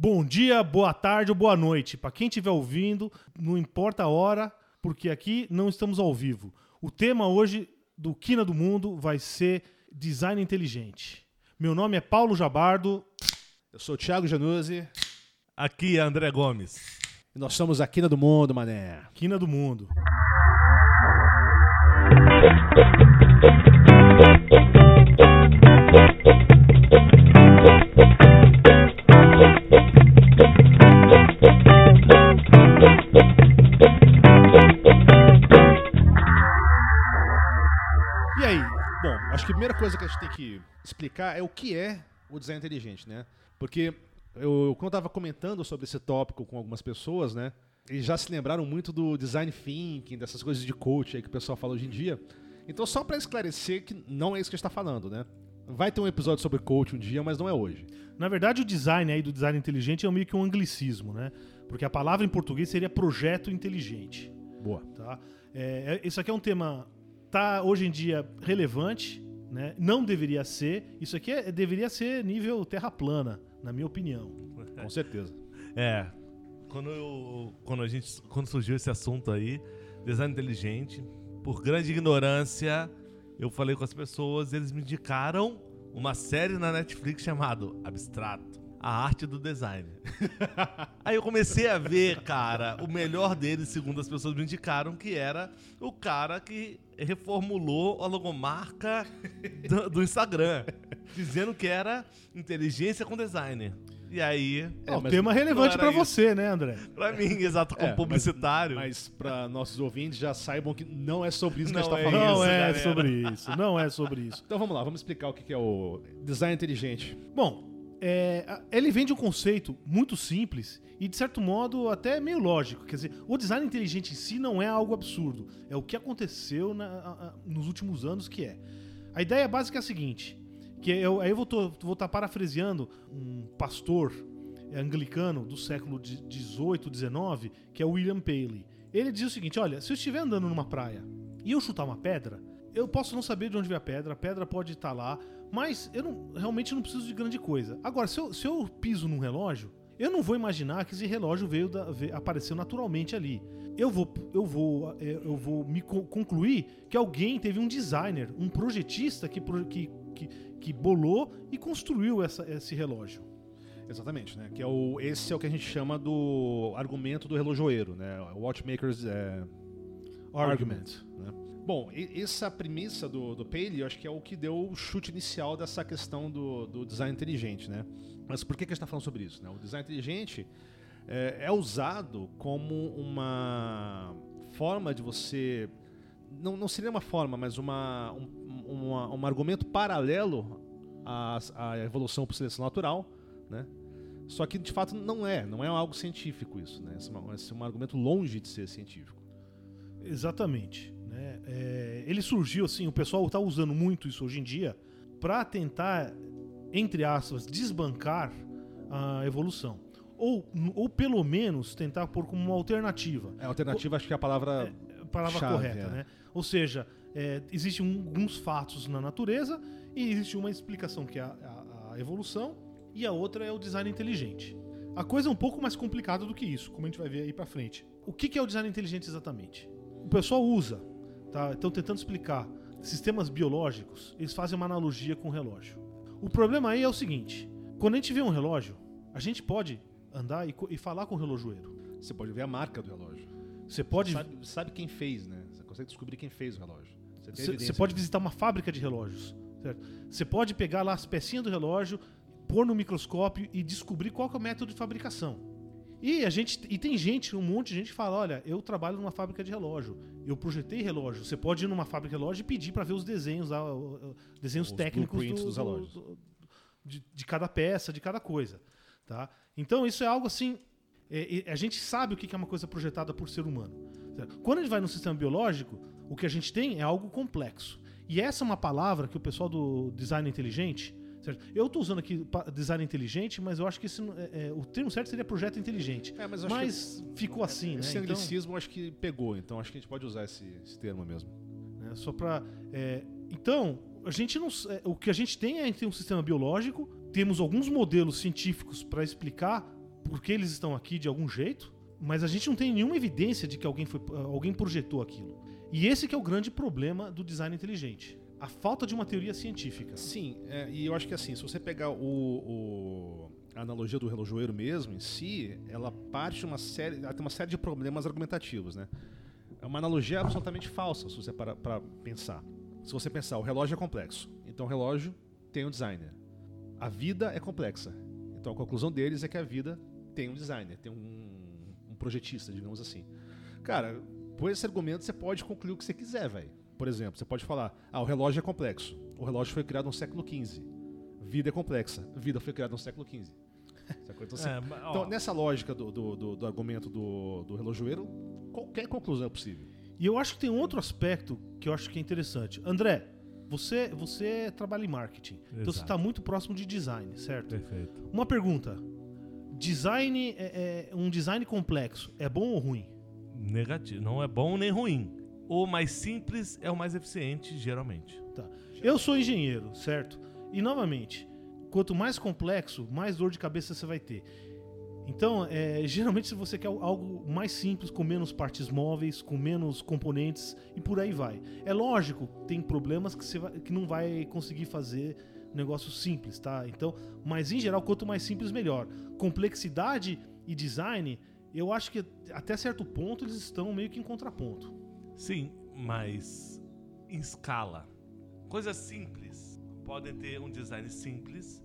Bom dia, boa tarde ou boa noite. Para quem estiver ouvindo, não importa a hora, porque aqui não estamos ao vivo. O tema hoje do Quina do Mundo vai ser design inteligente. Meu nome é Paulo Jabardo. Eu sou o Thiago Januzzi. Aqui é André Gomes. E nós somos a Quina do Mundo, mané. Quina do Mundo. Primeira coisa que a gente tem que explicar é o que é o design inteligente, né? Porque eu, quando estava comentando sobre esse tópico com algumas pessoas, né? Eles já se lembraram muito do design thinking, dessas coisas de coach aí que o pessoal fala hoje em dia. Então, só para esclarecer que não é isso que a gente está falando, né? Vai ter um episódio sobre coach um dia, mas não é hoje. Na verdade, o design aí do design inteligente é meio que um anglicismo, né? Porque a palavra em português seria projeto inteligente. Boa. Tá? É, é- isso aqui é um tema tá hoje em dia relevante, né? Não deveria ser. Isso aqui é- deveria ser nível terra plana, na minha opinião. Com certeza. É, quando, eu, quando, a gente, quando surgiu esse assunto aí, design inteligente, por grande ignorância, eu falei com as pessoas, eles me indicaram uma série na Netflix chamado Abstrato, a arte do design. aí eu comecei a ver, cara, o melhor deles, segundo as pessoas me indicaram, que era o cara que reformulou a logomarca do, do Instagram, dizendo que era inteligência com design. E aí, É, um mas tema relevante não pra você, né, André? Pra mim, exato, como É, mas- publicitário. Mas para nossos ouvintes já saibam que não é sobre isso que a gente Não está é falando. Não isso, é galera. sobre isso. Não é sobre isso. Então vamos lá, vamos explicar o que é o design inteligente. Bom, é, ele vem de um conceito muito simples e, de certo modo, até meio lógico. Quer dizer, o design inteligente em si não é algo absurdo. É o que aconteceu na- nos últimos anos que é. A ideia básica é a seguinte, que eu, aí eu vou estar parafraseando um pastor anglicano do século XVIII, XIX, que é William Paley. Ele diz o seguinte, olha, se eu estiver andando numa praia e eu chutar uma pedra, eu posso não saber de onde veio a pedra, a pedra pode estar lá, mas eu não- realmente não preciso de grande coisa. Agora, se eu, se eu piso num relógio, eu não vou imaginar que esse relógio veio da- ve- apareceu naturalmente ali. Eu vou, eu vou, é, eu vou me co- concluir que alguém teve um designer, um projetista que, que, que, que bolou e construiu essa- esse relógio. Exatamente, né? Que é o, esse é o que a gente chama do argumento do relojoeiro, né? O Watchmaker's é, argument. né? Bom, essa premissa do, do Paley, eu acho que é o que deu o chute inicial dessa questão do, do design inteligente, né? Mas por que, que a gente está falando sobre isso? Né? O design inteligente é, é usado como uma forma de você... Não, não seria uma forma, mas uma, um, uma- um argumento paralelo à, à evolução por seleção natural, né? Só que de fato não é, não é algo científico isso, né? Esse é, é um argumento longe de ser científico. Exatamente. Né? É, ele surgiu assim, o pessoal está usando muito isso hoje em dia para tentar, entre aspas, desbancar a evolução. Ou, ou pelo menos tentar pôr como uma alternativa. É, a alternativa acho que é a palavra. a palavra Chave, correta, é. né? Ou seja, é, existem um- alguns fatos na natureza e existe uma explicação que é a, a- a evolução e a outra é o design inteligente. A coisa é um pouco mais complicada do que isso, como a gente vai ver aí pra frente. O que, que é o design inteligente exatamente? O pessoal usa, tá? Estão tentando explicar. Sistemas biológicos, eles fazem uma analogia com o relógio. O problema aí é o seguinte: quando a gente vê um relógio, a gente pode andar e, e falar com o relojoeiro. Você pode ver a marca do relógio. Você pode Sabe, sabe quem fez, né? Você consegue descobrir quem fez o relógio. Você Você pode visitar uma fábrica de relógios. certo? Você pode pegar lá as pecinhas do relógio, pôr no microscópio e descobrir qual é o método de fabricação. E a gente e tem gente, um monte de gente que fala, olha, eu trabalho numa fábrica de relógio, eu projetei relógio. Você pode ir numa fábrica de relógio e pedir para ver os desenhos lá, desenhos Os técnicos do- dos do- relógios. do- de, de cada peça, de cada coisa, tá? Então isso é algo assim, é- é- a gente sabe o que que é uma coisa projetada por ser humano. certo? Quando a gente vai no sistema biológico, o que a gente tem é algo complexo. E essa é uma palavra que o pessoal do design inteligente. Certo? Eu estou usando aqui design inteligente, mas eu acho que esse, é- é, o termo certo seria projeto inteligente. É, mas Mas ficou assim, né? Esse Então, anglicismo eu acho que pegou, então acho que a gente pode usar esse, esse termo mesmo. né, só para. então, a gente não. é, o que a gente tem é a gente tem um sistema biológico, temos alguns modelos científicos para explicar porque eles estão aqui de algum jeito, mas a gente não tem nenhuma evidência de que alguém, foi, alguém projetou aquilo. E esse que é o grande problema do design inteligente. A falta de uma teoria científica. Sim, é, e eu acho que assim, se você pegar o, o- a analogia do relojoeiro mesmo em si, ela parte de uma série, ela tem uma série de problemas argumentativos, né? É uma analogia absolutamente falsa, se você parar para pensar. Se você pensar, o relógio é complexo, então o relógio tem um designer. A vida é complexa, então a conclusão deles é que a vida tem um designer, tem um, um projetista, digamos assim. Cara, por esse argumento você pode concluir o que você quiser, velho. Por exemplo, você pode falar: ah, o relógio é complexo. O relógio foi criado no século XV. Vida é complexa. Vida foi criada no século XV. Então, É, mas, então, nessa lógica do, do, do- do argumento do, do relojoeiro, qualquer conclusão é possível. E eu acho que tem um outro aspecto que eu acho que é interessante. André, você, você trabalha em marketing. Então você Exato. está muito próximo de design, certo? Perfeito. Uma pergunta. Design é, é- um design complexo é bom ou ruim? Negativo. Não é bom nem ruim. O mais simples é o mais eficiente, geralmente. Tá. Eu sou engenheiro, certo? E novamente, quanto mais complexo, mais dor de cabeça você vai ter. Então, é, geralmente, se você quer algo mais simples, com menos partes móveis, com menos componentes e por aí vai. É lógico, tem problemas que você vai- que não vai conseguir fazer negócio simples, tá? Então, mas em geral, quanto mais simples, melhor. Complexidade e design, eu acho que até certo ponto eles estão meio que em contraponto. Sim, mas em escala. Coisas simples podem ter um design simples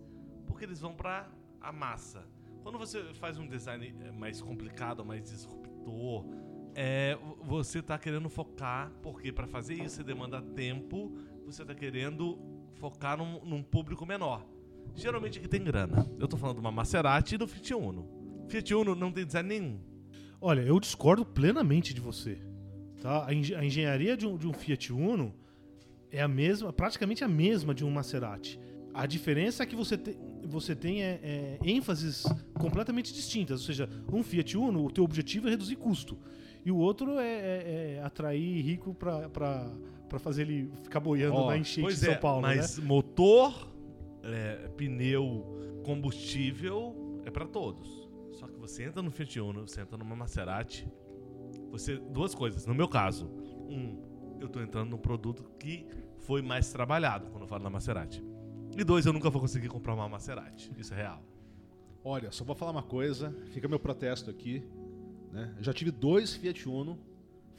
porque eles vão para a massa. Quando você faz um design eh, mais complicado, mais disruptor, é, você está querendo focar, porque para fazer isso você demanda tempo, você está querendo focar num, num público menor. Geralmente que tem grana. Eu tô falando de uma Maserati e do Fiat Uno. Fiat Uno não tem design nenhum. Olha, eu discordo plenamente de você. Tá? A, engen- a engenharia de um, de um Fiat Uno é a mesma, praticamente a mesma de um Maserati. A diferença é que você, te- você tem é, é, ênfases completamente distintas. Ou seja, um Fiat Uno, o teu objetivo é reduzir custo. E o outro é, é- é atrair rico pra fazer ele ficar boiando Ó, na enchente de São é, Paulo, né? mas motor, é, pneu, combustível é pra todos. Só que você entra no Fiat Uno, você entra numa Maserati, você duas coisas. No meu caso, um, eu tô entrando num produto que foi mais trabalhado quando eu falo na Maserati. E dois, eu nunca vou conseguir comprar uma Maserati. Isso é real. Olha, só vou falar uma coisa, fica meu protesto aqui. Né? Já tive dois Fiat Uno,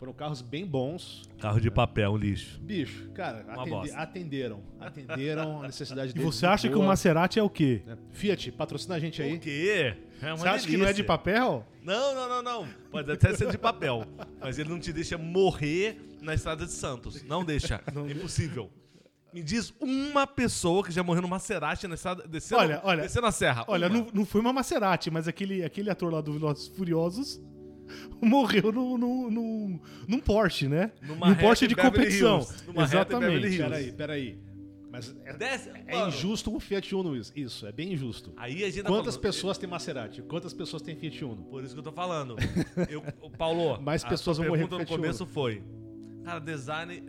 foram carros bem bons. Carro de papel, um lixo. Bicho, cara, Uma atende- bosta. atenderam. Atenderam a necessidade E deles. você acha que o Maserati é o quê? né? Fiat, patrocina a gente aí. O quê? É uma Você acha que não é de delícia. papel? Não, não, não, não. Pode até ser de papel. Mas ele não te deixa morrer na estrada de Santos. Não deixa. É impossível. Me diz uma pessoa que já morreu no Maserati na estrada. Descendo, Olha, olha. descendo a serra. Olha, Uma. não, não foi uma Maserati, mas aquele, aquele ator lá do Velozes e Furiosos morreu no, no, no- num Porsche, né? Numa num reta Porsche de Beverly competição. Hills. Exatamente. Peraí, peraí. Mas é, Desce, é injusto o Fiat Uno isso. Isso, é bem injusto. Aí a gente tá Quantas falando- pessoas tem Maserati? Quantas pessoas tem Fiat Uno? Por isso que eu tô falando. Eu, o Paulo, Mais pessoas vão morrer pergunta no Fiat começo foi: Cara, design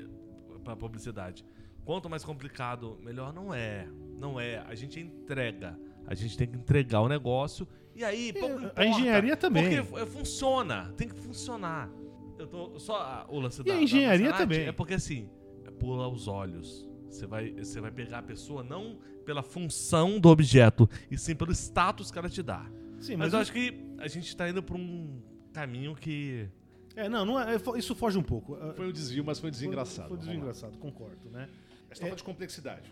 pra publicidade. Quanto mais complicado, melhor não é. Não é. A gente entrega. A gente tem que entregar o negócio. E aí, pouco a importa, engenharia também. Porque fu- funciona. Tem que funcionar. Eu tô só o lance E da, a da engenharia Maserati também. É porque assim, é pula os olhos. Você vai, você vai pegar a pessoa não pela função do objeto, e sim pelo status que ela te dá. Sim, Mas mas, eu acho que a gente tá indo pra um caminho que. É, não, não é, é isso foge um pouco. Foi um desvio, mas foi desengraçado. Foi, foi Vamos lá. desengraçado, concordo, né? Essa falta de complexidade.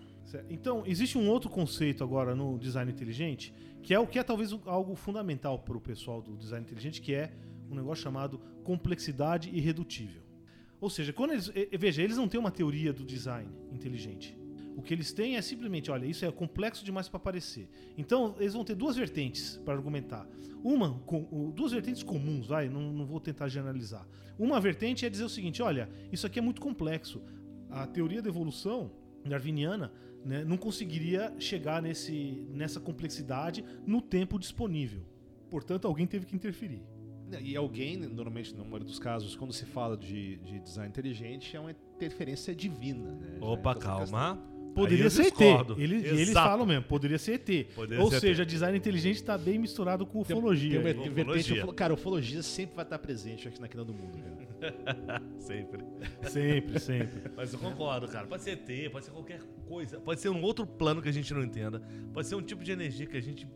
Então, existe um outro conceito agora no design inteligente, que é o que é talvez algo fundamental para o pessoal do design inteligente, que é um negócio chamado complexidade irredutível. Ou seja, quando eles. Veja, eles não têm uma teoria do design inteligente. O que eles têm é simplesmente, olha, isso é complexo demais para aparecer. Então, eles vão ter duas vertentes para argumentar. Uma, com, duas vertentes comuns, vai, não, não vou tentar generalizar. Uma vertente é dizer o seguinte: olha, isso aqui é muito complexo. A teoria da evolução darwiniana né, não conseguiria chegar nesse, nessa complexidade no tempo disponível. Portanto, alguém teve que interferir. E alguém, normalmente, na maioria dos casos, quando se fala de, de design inteligente, é uma interferência divina. Né? Opa, essa calma. Poderia eu ser discordo. ET. Ele, e eles Exato. falam mesmo, poderia ser ET. Poderia Ou ser seja, design inteligente está bem misturado com Tem- ufologia. Tem uma aí. vertente, Ufologia. ufolo- cara, ufologia sempre vai estar presente aqui na Quina do Mundo, cara. Sempre. Sempre, sempre. Mas eu concordo, cara. Pode ser ET, pode ser qualquer coisa. Pode ser um outro plano que a gente não entenda. Pode ser um tipo de energia que a gente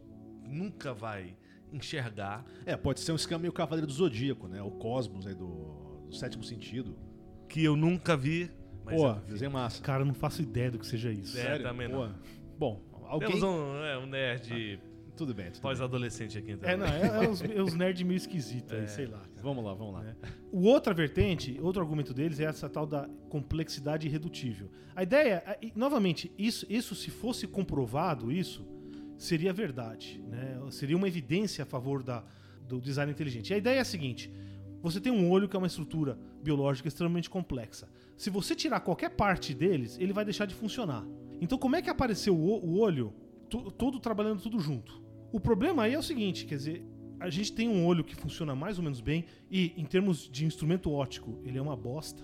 nunca vai enxergar. É, pode ser um esquema meio Cavaleiro do Zodíaco, né? O Cosmos aí do, do sétimo sentido. Que eu nunca vi. Mas Pô, desenho massa. Cara, eu não faço ideia do que seja isso. É, também não. Pô, Bom, alguém... Temos um, é, um nerd Tudo bem, tudo pós-adolescente aqui então. É, não, é, é os, é os nerds meio esquisitos aí, sei lá. cara. Vamos lá, vamos lá. O outra vertente, outro argumento deles é essa tal da complexidade irredutível. A ideia, a- e, novamente, isso, isso se fosse comprovado, isso seria verdade, né? Seria uma evidência a favor da, do design inteligente. E a ideia é a seguinte: você tem um olho que é uma estrutura biológica extremamente complexa. Se você tirar qualquer parte deles, ele vai deixar de funcionar. Então, como é que apareceu o, o olho to- todo trabalhando tudo junto? O problema aí é o seguinte, quer dizer, a gente tem um olho que funciona mais ou menos bem e, em termos de instrumento óptico, ele é uma bosta.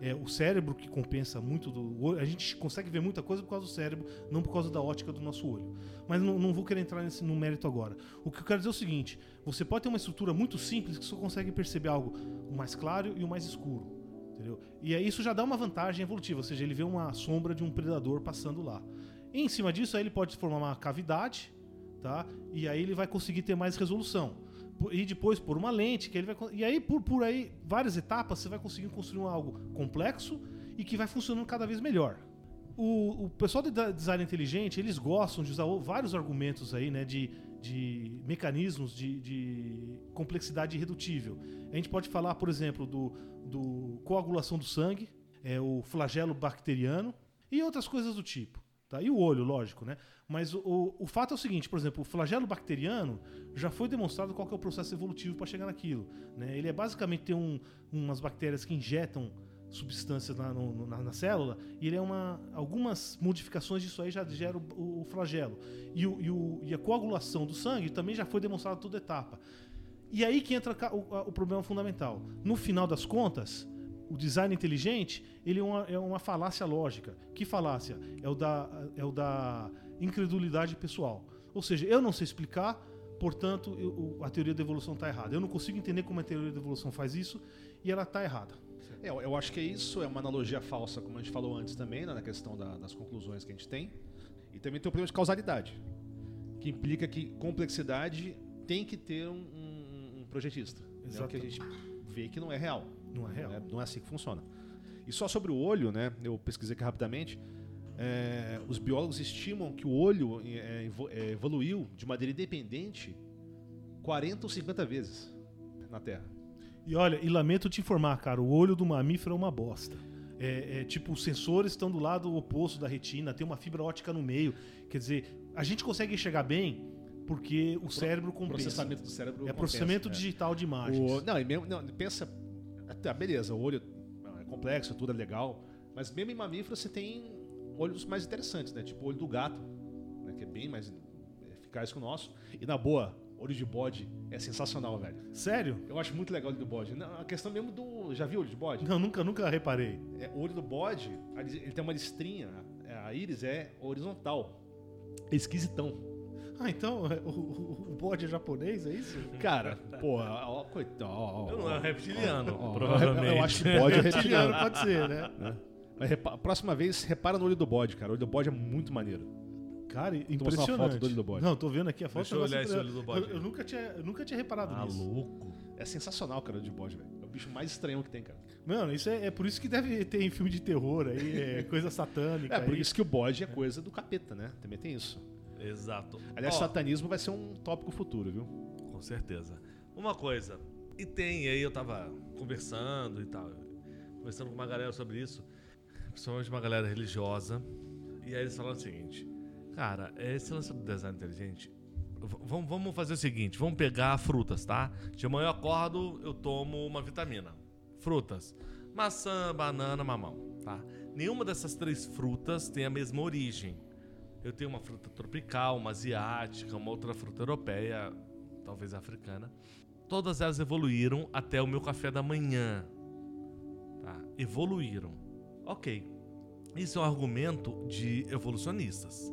É o cérebro que compensa muito do olho. A gente consegue ver muita coisa por causa do cérebro, não por causa da ótica do nosso olho. Mas não, não vou querer entrar nesse, no mérito agora. O que eu quero dizer é o seguinte: você pode ter uma estrutura muito simples que só consegue perceber algo o mais claro e o mais escuro. Entendeu? E aí isso já dá uma vantagem evolutiva, ou seja, ele vê uma sombra de um predador passando lá. E em cima disso, aí ele pode formar uma cavidade, tá? E aí ele vai conseguir ter mais resolução. E depois por uma lente, que ele vai e aí por, por aí várias etapas você vai conseguindo construir algo complexo e que vai funcionando cada vez melhor. O, o pessoal de design inteligente, eles gostam de usar vários argumentos aí, né, de, de mecanismos de, de complexidade irredutível. A gente pode falar, por exemplo, do, do coagulação do sangue, é, o flagelo bacteriano e outras coisas do tipo. Tá? E o olho, lógico, né? Mas o, o, fato é o seguinte, por exemplo, o flagelo bacteriano já foi demonstrado qual é o processo evolutivo para chegar naquilo. Né? Ele é basicamente tem um, umas bactérias que injetam substâncias na, no- na, na célula e ele é uma algumas modificações disso aí já gera o, o- flagelo e, o, e, o- e a coagulação do sangue também já foi demonstrado toda etapa e aí que entra o, o problema fundamental no final das contas o design inteligente ele é uma, é uma falácia lógica que falácia é o da é o da incredulidade pessoal ou seja eu não sei explicar portanto eu- a teoria da evolução está errada eu não consigo entender como a teoria da evolução faz isso e ela está errada É, eu- acho que é isso, é uma analogia falsa, como a gente falou antes também, né, na questão da- das conclusões que a gente tem. E também tem o problema de causalidade, que implica que complexidade tem que ter um, um- um projetista. É o que a gente vê que não é real. Não é real né, Não é assim que funciona. E só sobre o olho, né? Eu pesquisei aqui rapidamente. é, os biólogos estimam que o olho é, evo- é, evoluiu de maneira independente 40 ou 50 vezes na Terra. E olha, e lamento te informar, cara, o olho do mamífero é uma bosta. É, é, tipo, os sensores estão do lado oposto da retina, tem uma fibra ótica no meio. Quer dizer, a gente consegue enxergar bem porque o cérebro O compensa. processamento do cérebro. É compensa, processamento né? digital de imagens. O, não, e mesmo, não, pensa. Tá, beleza, o olho é complexo, tudo é legal. Mas mesmo em mamíferos você tem olhos mais interessantes, né? Tipo o olho do gato, né? que é bem mais eficaz que o nosso. E na boa, olho de bode é sensacional, velho. Sério? Eu acho muito legal o olho do bode. Não, a questão mesmo do. Já viu o olho de bode? Não, nunca, nunca reparei. É, o olho do bode, ele tem uma listrinha, a a íris é horizontal. É esquisitão. Ah, então é, o, o, o bode é japonês, é isso? Cara, porra, ó, coitado. ó, ó, Eu não é um reptiliano, ó, ó, provavelmente. Eu, eu acho que bode é reptiliano. pode ser, né? Mas repa- próxima vez, repara no olho do bode, cara. O olho do bode é muito maneiro. Cara, mostrar uma impressionante. foto do olho do bode. Não, tô vendo aqui a foto. Deixa eu olhar esse olho do bode Eu, eu nunca tinha, eu nunca tinha reparado Ah, nisso. louco. É sensacional, cara, o de bode, velho. É o bicho mais estranho que tem, cara. Mano, isso é, é por isso que deve ter em filme de terror aí, é coisa satânica. É, por aí. isso que o bode é coisa do capeta, né? Também tem isso. Exato. Aliás, Ó, satanismo vai ser um tópico futuro, viu? Com certeza. Uma coisa, e tem, aí eu tava conversando e tal, conversando com uma galera sobre isso, principalmente uma galera religiosa, e aí eles falaram o seguinte, cara, esse lance do design inteligente, v- vamos fazer o seguinte, vamos pegar frutas, tá? De manhã eu acordo, eu tomo uma vitamina. Frutas. Maçã, banana, mamão, tá? Nenhuma dessas três frutas tem a mesma origem. Eu tenho uma fruta tropical, uma asiática, uma outra fruta europeia, talvez africana. Todas elas evoluíram até o meu café da manhã. Tá? Evoluíram. Ok. Isso é um argumento de evolucionistas.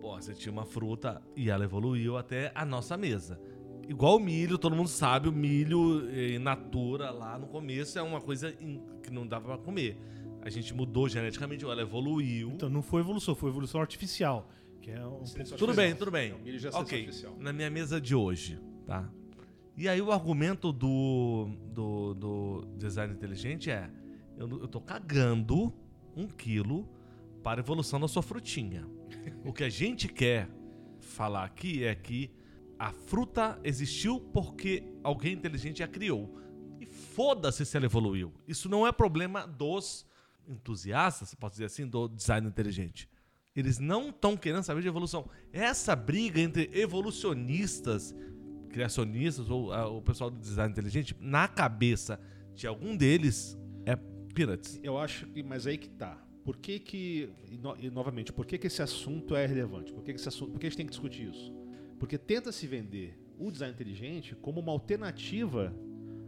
Pô, você tinha uma fruta e ela evoluiu até a nossa mesa. Igual o milho, todo mundo sabe, o milho in natura lá no começo é uma coisa que não dava pra comer. A gente mudou geneticamente, ela evoluiu. Então não foi evolução, foi evolução artificial. Que é um Tudo bem, tudo bem. É, milho ok, artificial. na minha mesa de hoje, tá? E aí o argumento do, do, do design inteligente é: eu, eu tô cagando um quilo para a evolução da sua frutinha. O que a gente quer falar aqui é que a fruta existiu porque alguém inteligente a criou. E foda-se se ela evoluiu. Isso não é problema dos entusiastas, posso dizer assim, do design inteligente. Eles não estão querendo saber de evolução. Essa briga entre evolucionistas, criacionistas ou ah, o pessoal do design inteligente, na cabeça de algum deles é peanuts. Eu acho que, mas aí que tá. Por que que, e, no- e novamente, por que que esse assunto é relevante? Por que que esse assunto, por que a gente tem que discutir isso? Porque tenta se vender o design inteligente como uma alternativa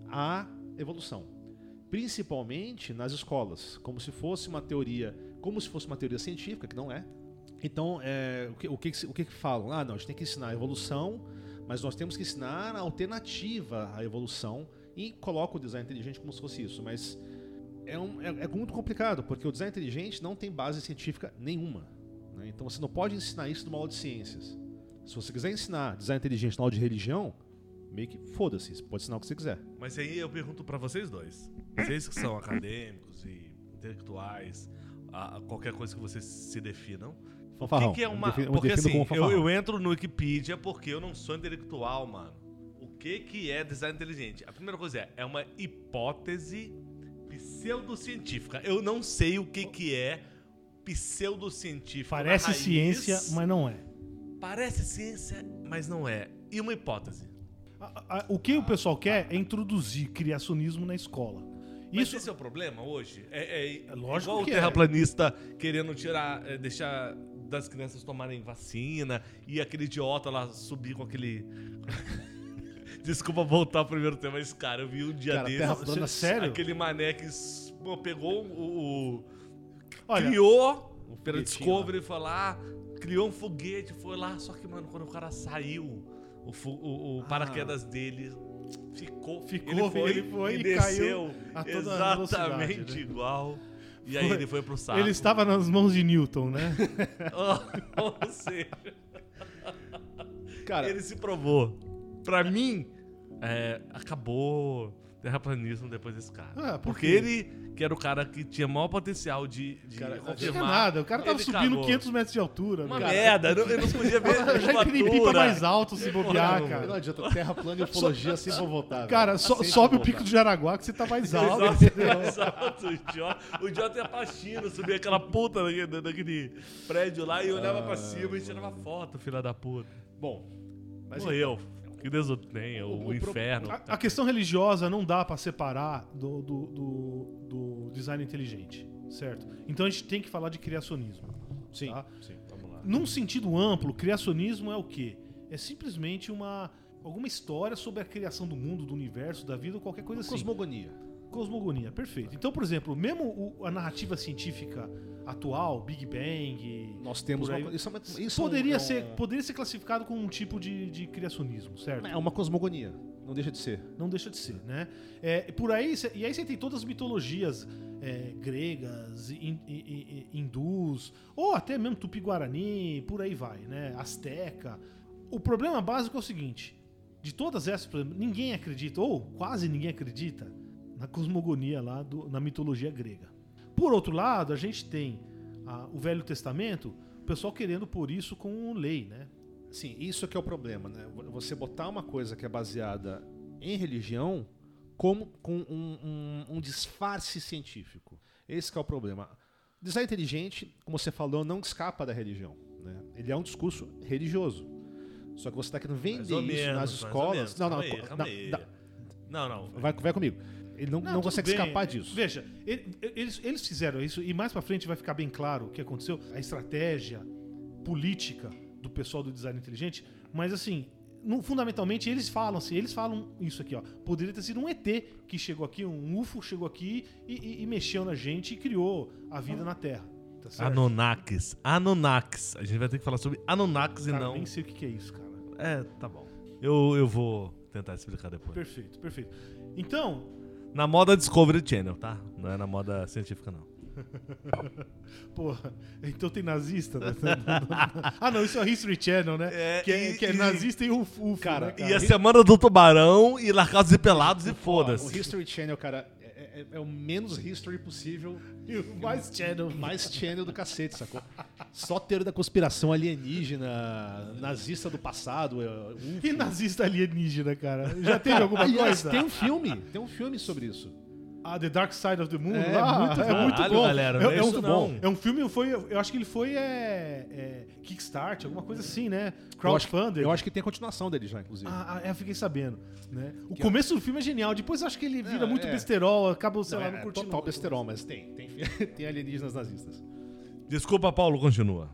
à evolução. Principalmente nas escolas, como se fosse uma teoria, como se fosse uma teoria científica, que não é. Então, é, o, que, o, que, o que falam? Ah, não, a gente tem que ensinar a evolução, mas nós temos que ensinar a alternativa à evolução e coloca o design inteligente como se fosse isso. Mas é, um- é- é muito complicado, porque o design inteligente não tem base científica nenhuma. né? Então você não pode ensinar isso numa aula de ciências. Se você quiser ensinar design inteligente na aula de religião, meio que foda-se, pode ensinar o que você quiser. Mas aí eu pergunto pra vocês dois. Vocês que são acadêmicos e intelectuais, a- qualquer coisa que vocês se definam. O Fanfarrão. que, que é uma. eu porque assim, eu, eu entro no Wikipedia porque eu não sou intelectual, mano. O que, que é design inteligente? A primeira coisa é, é uma hipótese pseudocientífica. Eu não sei o que, que é pseudocientífico. Parece raiz. ciência, mas não é. Parece ciência, mas não é. E uma hipótese. A- a- o que o pessoal quer é introduzir criacionismo na escola. Mas Isso esse é o problema hoje? É, é, É lógico igual que o é. terraplanista querendo tirar, é, deixar das crianças tomarem vacina e aquele idiota lá subir com aquele. Desculpa voltar ao primeiro tema, mas cara, eu vi um dia Cara, desses. terra sério? Aquele mané que pô, pegou o. o- Olha, criou Um pela Discovery, foi lá, criou um foguete, foi lá, só que, mano, quando o cara saiu, o, o- o paraquedas dele ficou. Ficou, ele foi, ele foi e desceu caiu exatamente né? igual. E aí Foi. ele foi pro saco. ele estava nas mãos de Newton, né? Ou seja, Cara, ele se provou. Pra mim, é, acabou terraplanismo depois desse cara. Ah, por Porque quê? ele, que era o cara que tinha maior potencial de, de Cara, Não tinha nada, o cara tava subindo cagou. 500 metros de altura. Uma cara. merda, eu não, eu não podia ver a Já curvatura. mais alto se bobear, Não, não cara. adianta, terra plana e ufologia sempre vão voltar. velho. Cara, so- Sempre sobe vão o pico do Jaraguá que você tá mais alto. Exato. O Jota, o Jota ia pra China, subia aquela puta daquele, daquele prédio lá e olhava pra cima e tirava foto, filha da puta. Bom, mas Morreu. Que Deus o tenha, o, O- inferno. A, a questão religiosa não dá pra separar do, do, do- do design inteligente, certo? Então a gente tem que falar de criacionismo. sim, tá? sim, vamos lá. Num sentido amplo, criacionismo é o quê? É simplesmente uma alguma história sobre a criação do mundo, do universo, da vida, ou qualquer coisa assim. Cosmogonia. Cosmogonia, perfeito. Então, por exemplo, mesmo o- a narrativa científica atual, Big Bang, Nós temos aí. uma, isso é isso poderia, é um- ser, poderia ser classificado como um tipo de, de criacionismo, certo? É uma cosmogonia, não deixa de ser. Não deixa de ser, né? É, por aí, e aí você tem todas as mitologias é, gregas, hin- hi- hi- hindus, ou até mesmo tupi-guarani, por aí vai, né? Azteca. O problema básico é o seguinte: de todas essas, ninguém acredita, ou quase ninguém acredita, na cosmogonia lá, do- na mitologia grega. Por outro lado, a gente tem ah, o Velho Testamento, o pessoal querendo pôr isso como lei, né? Sim, isso que é o problema, né? Você botar uma coisa que é baseada em religião como com um, um- um disfarce científico. Esse que é o problema. Design inteligente, como você falou, não escapa da religião. Né? Ele é um discurso religioso. Só que você está querendo vender isso menos, nas escolas. Não, não, Calma aí, co- calma na- aí. na- Não, não. vai, vai comigo. Ele não, não, tudo consegue bem. escapar disso. Veja, ele- eles, eles fizeram isso e mais pra frente vai ficar bem claro o que aconteceu, a estratégia política do pessoal do design inteligente, mas assim, no- fundamentalmente eles falam assim, eles falam isso aqui, ó. Poderia ter sido um ET que chegou aqui, um UFO chegou aqui e, e- e mexeu na gente e criou a vida na Terra. Tá certo? Anunnakis. Anunnakis. A gente vai ter que falar sobre Anunnakis e não. nem sei o que, que é isso, cara. É, tá bom. Eu, eu vou tentar explicar depois. Perfeito, perfeito. Então, Na moda Discovery Channel, tá? Não é na moda científica, não. porra, então tem nazista? Né? ah, não, isso é History Channel, né? É, que, é, e- que é e- nazista e UFO Cara, né, E a semana do tubarão e largados e pelados e Ó, O foda-se. History Channel, cara, é, é- é o menos history possível. E o mais channel. Mais channel do cacete, sacou? Só teoria da conspiração alienígena, nazista do passado. é, UFO. E nazista alienígena, cara? Já teve alguma Aliás, coisa? tem um filme, tem um filme sobre isso. Ah, The Dark Side of the Moon? É, Ah, muito é bom. muito Caralho, bom. galera, é, é é muito não. bom. É um filme, foi, eu acho que ele foi é, é, Kickstart, alguma coisa assim, né? Eu acho, eu acho que tem a continuação dele já, inclusive. Ah, ah, é, eu fiquei sabendo. Né? O Que- começo do filme é genial, depois eu acho que ele vira É, muito é. besterol, acaba, sei Não, lá, é, não é curtindo. total besterol, mas tem. Tem, tem alienígenas nazistas. Desculpa, Paulo, continua.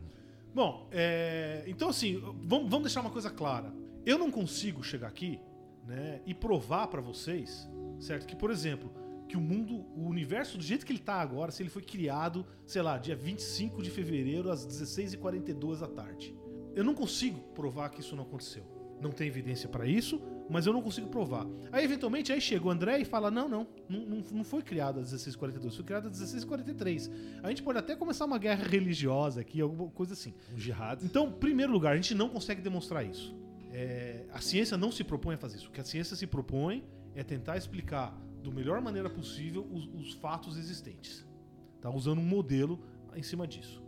Bom, é, então assim, vamos, vamos deixar uma coisa clara. Eu não consigo chegar aqui né, e provar pra vocês, certo? Que, por exemplo, que o mundo, o universo do jeito que ele tá agora, se ele foi criado, sei lá, dia 25 de fevereiro às 16h42 da tarde. Eu não consigo provar que isso não aconteceu. Não tem evidência pra isso, mas eu não consigo provar. Aí, eventualmente, aí chega o André e fala: não, não, não, não- foi criado às 16h42, foi criado às 16h43. A gente pode até começar uma guerra religiosa aqui, alguma coisa assim. Um jihad. Então, em primeiro lugar, a gente não consegue demonstrar isso. É, a ciência não se propõe a fazer isso. O que a ciência se propõe é tentar explicar do melhor maneira possível os, os fatos existentes. Tá usando um modelo em cima disso.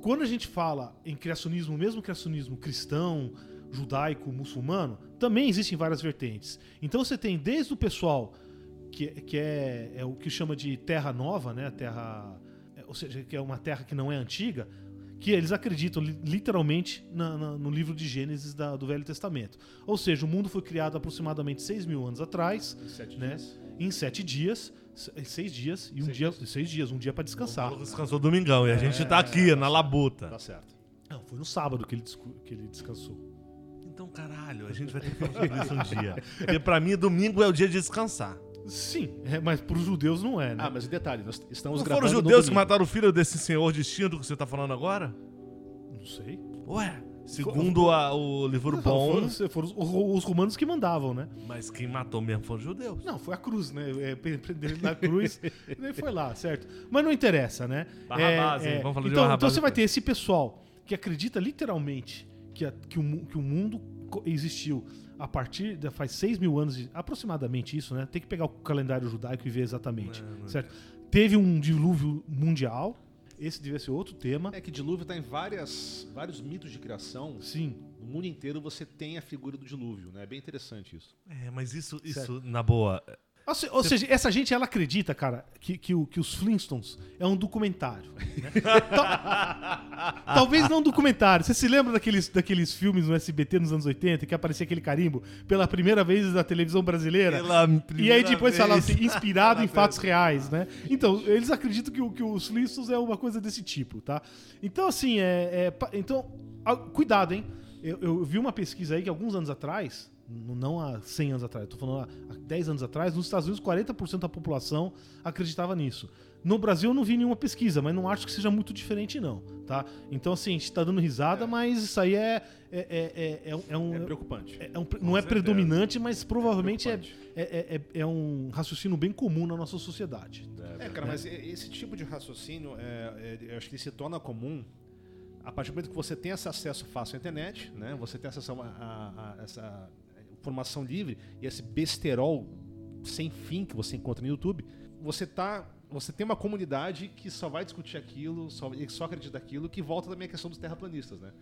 Quando a gente fala em criacionismo, mesmo criacionismo cristão, judaico, muçulmano, também existem várias vertentes. Então você tem desde o pessoal que, que é, é o que chama de terra nova, né? Terra, é, ou seja, que é uma terra que não é antiga, que eles acreditam li- literalmente na- na- no livro de Gênesis da- do Velho Testamento. Ou seja, o mundo foi criado aproximadamente 6 mil anos atrás, Sete né? dias. Em sete dias, se- seis dias e um Seis dia, seis dias, um dia para descansar. Descansou domingão e a gente tá É, aqui, tá na certo. labuta. Tá certo. Não, foi no sábado que ele, que ele descansou. Então, caralho, a gente vai ter que sobre isso um dia. Porque pra mim, domingo é o dia de descansar. Sim, é, mas para os judeus não é, né? Ah, mas o detalhe, nós estamos Não gravando foram os judeus que mataram o filho desse senhor distinto que você tá falando agora? Não sei. Ué, segundo a- o livro Não, bom, foram, foram os, os romanos que mandavam, né? mas quem matou mesmo foram os judeus. Não, foi a cruz, né? É, prender ele na cruz, ele foi lá, certo? Mas não interessa, né? Barrabás, hein? Vamos falar de então, Barrabás então você vai ter esse pessoal que acredita literalmente que, a- que, o, que o mundo existiu a partir de faz 6 mil anos, de- aproximadamente isso, né? Tem que pegar o calendário judaico e ver exatamente, É, certo? Teve um dilúvio mundial, esse devia ser outro tema. É que dilúvio tá em várias, vários mitos de criação. Sim, No mundo inteiro você tem a figura do dilúvio, né? É bem interessante isso. É, mas isso, isso Certo. na boa. Ou, se- ou seja, essa gente ela acredita, cara, que, que, o- que os Flintstones é um documentário. né? Tal- Talvez não um documentário. Você se lembra daqueles, daqueles filmes no SBT nos anos 80 que aparecia aquele carimbo pela primeira vez na televisão brasileira? Pela E aí depois falava assim, inspirado em fatos reais, né? Então, eles acreditam que, que os Flintstones é uma coisa desse tipo, tá? Então, assim, é... é então, cuidado, hein? Eu, eu vi uma pesquisa aí que alguns anos atrás, não há 100 anos atrás, tô falando há há 10 anos atrás, nos Estados Unidos 40% da população acreditava nisso. No Brasil eu não vi nenhuma pesquisa, mas não acho que seja muito diferente não, tá? Então assim, a gente tá dando risada, mas isso aí é, é, é, é, é um... É preocupante. é um- não é predominante, mas provavelmente é, é, é, é- é um raciocínio bem comum na nossa sociedade. É, cara, mas esse tipo de raciocínio, é, é, eu acho que ele se torna comum a partir do momento que você tem esse acesso fácil à internet, né? Você tem acesso a, a- a essa informação livre e esse besterol sem fim que você encontra no YouTube, você tá você tem uma comunidade que só vai discutir aquilo, só, só acredita aquilo, que volta também a questão dos terraplanistas, né?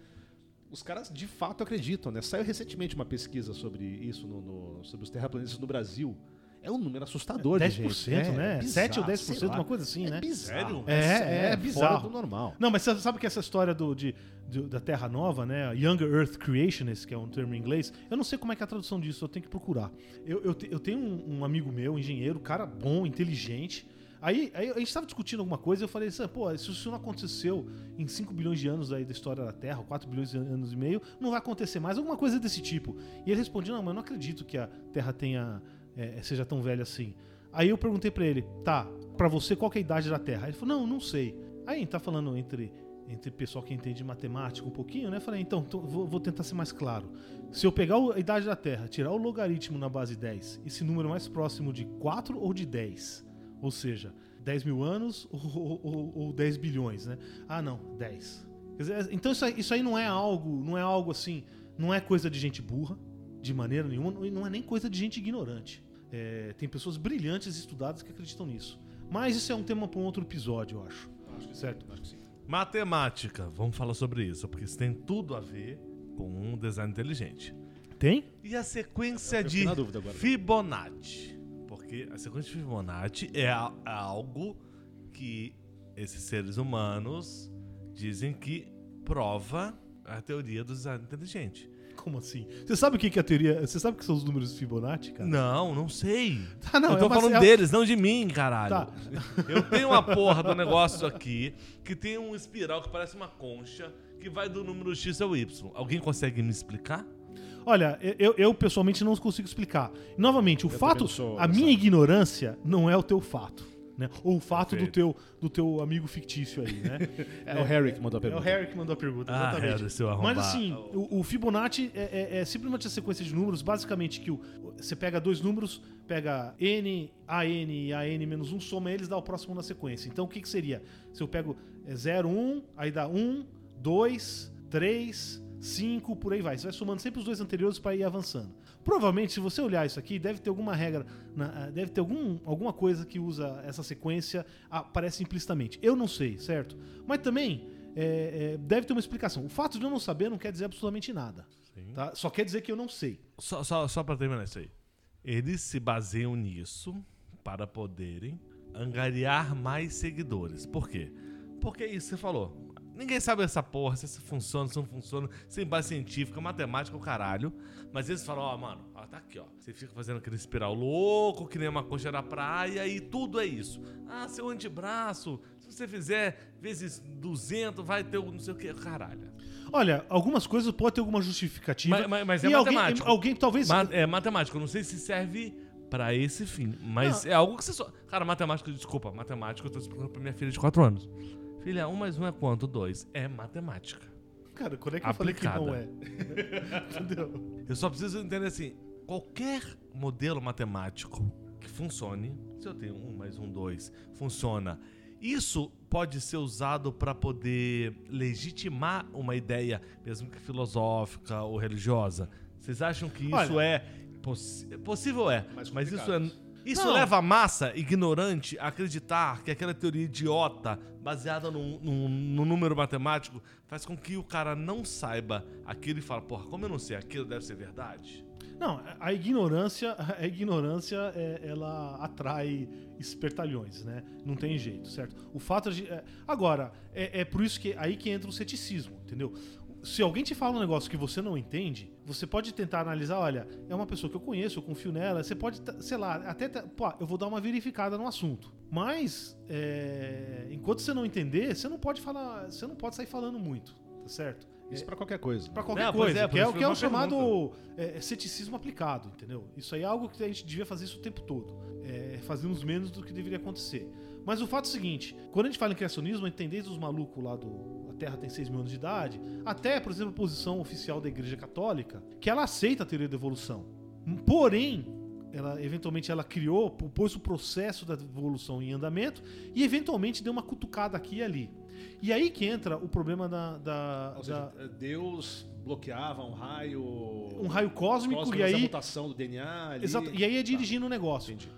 Os caras de fato acreditam, né? Saiu recentemente uma pesquisa sobre isso, no, no- sobre os terraplanistas no Brasil. É um número assustador de 10%, gente. né? bizarro, 7 ou sei 10%, lá. uma coisa assim, é né? Bizarro. É, é fora bizarro. do normal. Não, mas você sabe que essa história do, de, do- da Terra Nova, né? Younger Earth Creationist, que é um termo em inglês, eu não sei como é que é a tradução disso, eu tenho que procurar. Eu, eu, te- eu tenho um, um amigo meu, engenheiro, cara bom, inteligente. Aí, aí a gente estava discutindo alguma coisa e eu falei assim, pô, se isso não aconteceu em 5 bilhões de anos aí da história da Terra, 4 bilhões de anos e meio, não vai acontecer mais, alguma coisa desse tipo. E ele respondia, não, mas eu não acredito que a Terra tenha, é, seja tão velha assim. Aí eu perguntei pra ele, tá, pra você qual é a idade da Terra? Ele falou, não, não sei. Aí tá falando entre, entre pessoal que entende matemática um pouquinho, né? Falei, então, vou, tentar ser mais claro. Se eu pegar a idade da Terra, tirar o logaritmo na base 10, esse número é mais próximo de 4 ou de 10? Ou seja, 10 mil anos ou, ou- ou- ou 10 bilhões, né? Ah, não, 10. Quer dizer, então isso aí, isso aí não é algo, não é algo assim, não é coisa de gente burra, de maneira nenhuma, e não é nem coisa de gente ignorante. É, tem pessoas brilhantes e estudadas que acreditam nisso. Mas isso é um tema para um outro episódio, eu acho. certo? Acho que sim. Matemática, vamos falar sobre isso, porque isso tem tudo a ver com um design inteligente. Tem? E a sequência de. Fibonacci. Porque a sequência de Fibonacci é a- é algo que esses seres humanos dizem que prova a teoria do design inteligente. Como assim? Você sabe o que que é a teoria? Você sabe o que são os números de Fibonacci, cara? Não, não sei. Ah, não, eu tô é uma- falando é- deles, não de mim, caralho. Tá. Eu tenho uma porra do negócio aqui que tem um espiral que parece uma concha que vai do número X ao Y. Alguém consegue me explicar? Olha, eu, eu pessoalmente não consigo explicar. Novamente, o Eu fato, sou a minha ignorância não é o teu fato. Né? Ou o fato do teu, do teu amigo fictício aí, né? É o Harry que mandou a É o pergunta. Harry que mandou a pergunta, Ah, exatamente. Seu Mas assim, o, o Fibonacci é, é- é simplesmente a sequência de números, basicamente que o- você pega dois números, pega N, AN e AN menos 1, soma eles, dá o próximo na sequência. Então o que, que seria? Se eu pego é, 0, 1, aí dá 1, 2, 3, 5, por aí vai. Você vai somando sempre os dois anteriores para ir avançando. Provavelmente, se você olhar isso aqui, deve ter alguma regra, ah, deve ter algum, alguma coisa que usa essa sequência, aparece implicitamente. Eu não sei, certo? Mas também é, é, deve ter uma explicação. O fato de eu não saber não quer dizer absolutamente nada. Tá? Só quer dizer que eu não sei. Só, só, só pra terminar isso aí. Eles se baseiam nisso para poderem angariar mais seguidores. Por quê? Porque é isso que você falou. Ninguém sabe essa porra, se isso funciona, se não funciona, sem base científica, matemática, o caralho. Mas eles falam, ó, mano, ó, tá aqui, ó. Você fica fazendo aquele espiral louco, que nem uma coxa da praia, e tudo é isso. Ah, seu antebraço, se você fizer vezes 200, vai ter o não sei o que, caralho. Olha, algumas coisas podem ter alguma justificativa. Mas- mas- mas é e alguém, matemático. alguém talvez. Ma- é matemática, eu não sei se serve pra esse fim, mas é algo que você só. Cara, matemática, desculpa, matemática, eu tô explicando pra minha filha de 4 anos. Filha, 1 mais 1 é quanto? 2. É matemática. Cara, quando é que eu falei que não Aplicada. é? Entendeu? Eu só preciso entender assim: qualquer modelo matemático que funcione, se eu tenho 1 mais 1, 2, funciona. Isso pode ser usado para poder legitimar uma ideia, mesmo que filosófica ou religiosa. Vocês acham que isso Olha- é possi- possível? É, mas isso é. Isso Não. leva a massa ignorante a acreditar que aquela teoria idiota, baseada num, num- num número matemático, faz com que o cara não saiba aquilo e fala, porra, como eu não sei aquilo, deve ser verdade. Não, a ignorância, a ignorância, é- ela atrai espertalhões, né? Não tem jeito, certo? O fato de. é- agora, é, é por isso que aí que entra o ceticismo, entendeu? Se alguém te fala um negócio que você não entende, você pode tentar analisar, olha, é uma pessoa que eu conheço, eu confio nela, você pode, sei lá, até, pô, eu vou dar uma verificada no assunto. Mas, é, enquanto você não entender, você não pode falar, você não pode sair falando muito, tá certo? Isso pra qualquer coisa. Pra qualquer pois coisa, é, que é, o que é o chamado é, ceticismo aplicado, entendeu? Isso aí é algo que a gente devia fazer isso o tempo todo. É, fazemos menos do que deveria acontecer. Mas o fato é o seguinte: quando a gente fala em criacionismo, a gente tem desde os malucos lá do. A Terra tem 6 mil anos de idade, até, por exemplo, a posição oficial da Igreja Católica, que ela aceita a teoria da evolução. Porém, ela eventualmente ela criou, pôs o processo da evolução em andamento e eventualmente deu uma cutucada aqui e ali. E aí que entra o problema da- da, Ou da, seja, Deus bloqueava um raio. um raio cósmico, cósmico e aí mutação do DNA. Ali. Exato, e aí é dirigindo o Tá, negócio. entendi.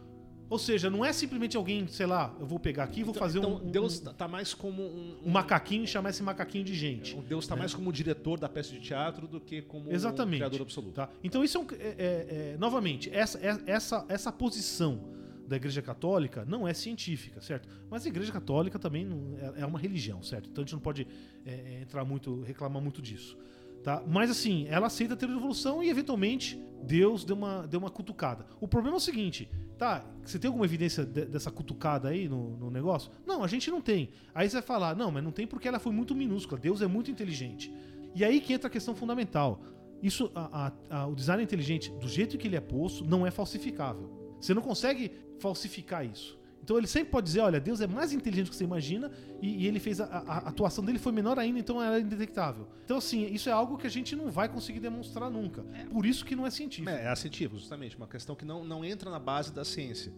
Ou seja, não é simplesmente alguém, sei lá, eu vou pegar aqui e vou Então- fazer então, um, um- Deus tá- tá mais como um, um macaquinho e chamar esse macaquinho de gente. um Deus tá mais como o diretor da peça de teatro do que como Exatamente. um criador absoluto. Tá? Então isso é, um, é- é- é- novamente, essa, é- essa, essa posição da Igreja Católica não é científica, certo? Mas a Igreja Católica também não- é, é uma religião, certo? Então a gente não pode é, é, entrar muito, reclamar muito disso. Tá? Mas assim, ela aceita da evolução e eventualmente Deus deu uma, deu uma cutucada. O problema é o seguinte, tá? Você tem alguma evidência de- dessa cutucada aí no, no negócio? Não, a gente não tem. Aí você vai falar, não, mas não tem porque ela foi muito minúscula. Deus é muito inteligente. E aí que entra a questão fundamental. Isso, a- a- a- o design inteligente, do jeito que ele é posto, não é falsificável. Você não consegue falsificar isso. Então ele sempre pode dizer, olha, Deus é mais inteligente do que você imagina e, e ele fez a, a- a atuação dele foi menor ainda, então era indetectável. Então assim, isso é algo que a gente não vai conseguir demonstrar nunca. Por isso que não é científico. É, é científico, justamente. Uma questão que não, não entra na base da ciência.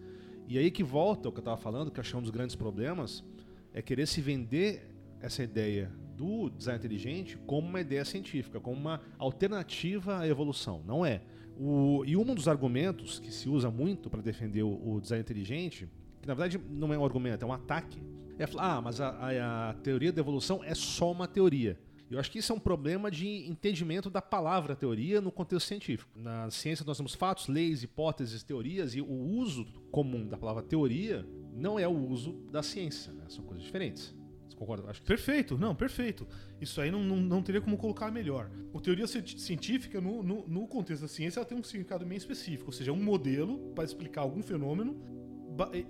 E aí que volta o que eu estava falando, que eu é um dos grandes problemas, é querer se vender essa ideia do design inteligente como uma ideia científica, como uma alternativa à evolução. Não é. O, e um dos argumentos que se usa muito para defender o, o design inteligente, que na verdade não é um argumento, é um ataque, é falar, ah, mas a, a- a teoria da evolução é só uma teoria. Eu acho que isso é um problema de entendimento da palavra teoria no contexto científico. Na ciência nós temos fatos, leis, hipóteses, teorias e o uso comum da palavra teoria não é o uso da ciência, né? são coisas diferentes. Você concorda? Acho que Perfeito, não, perfeito. Isso aí não, não, não teria como colocar melhor. A teoria ci- científica, no, no, no contexto da ciência, ela tem um significado bem específico, ou seja, é um modelo para explicar algum fenômeno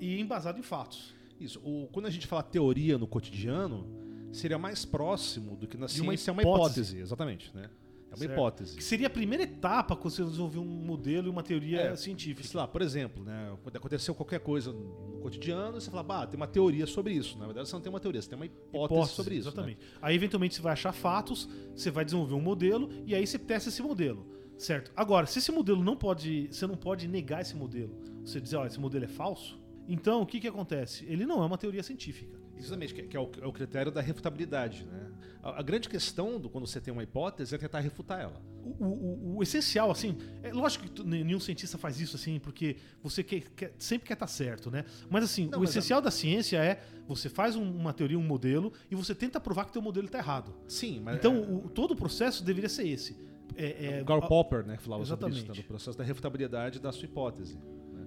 e embasado em fatos. isso. O- quando a gente fala teoria no cotidiano, seria mais próximo do que na De uma ciência é uma hipótese. exatamente, né? É uma Certo. hipótese. Que seria a primeira etapa quando você desenvolver um modelo e uma teoria É, científica. Sei lá, por exemplo, né, quando aconteceu qualquer coisa no cotidiano, você fala, bah, tem uma teoria sobre isso. Na verdade, você não tem uma teoria, você tem uma hipótese, Hipótese, sobre isso. né? Exatamente. Aí, eventualmente, você vai achar fatos, você vai desenvolver um modelo e aí você testa esse modelo. Certo? Agora, se esse modelo não pode. Você não pode negar esse modelo. Você dizer, olha, esse modelo é falso. Então, o que, que acontece? Ele não é uma teoria científica. Exatamente, que, é, o, é o critério da refutabilidade. Né? A, a grande questão do, quando você tem uma hipótese é tentar refutar ela. O, o- o- o essencial, assim, é lógico que nenhum cientista faz isso, assim, porque você quer- quer- sempre quer estar certo, né? Mas, assim, Não, o mas essencial da ciência é você faz um- uma teoria, um modelo, e você tenta provar que teu modelo está errado. Sim, mas. Então, é, o- todo o processo deveria ser esse. É, é- o Karl Popper né, falava sobre isso, Exatamente. né, do processo da refutabilidade da sua hipótese.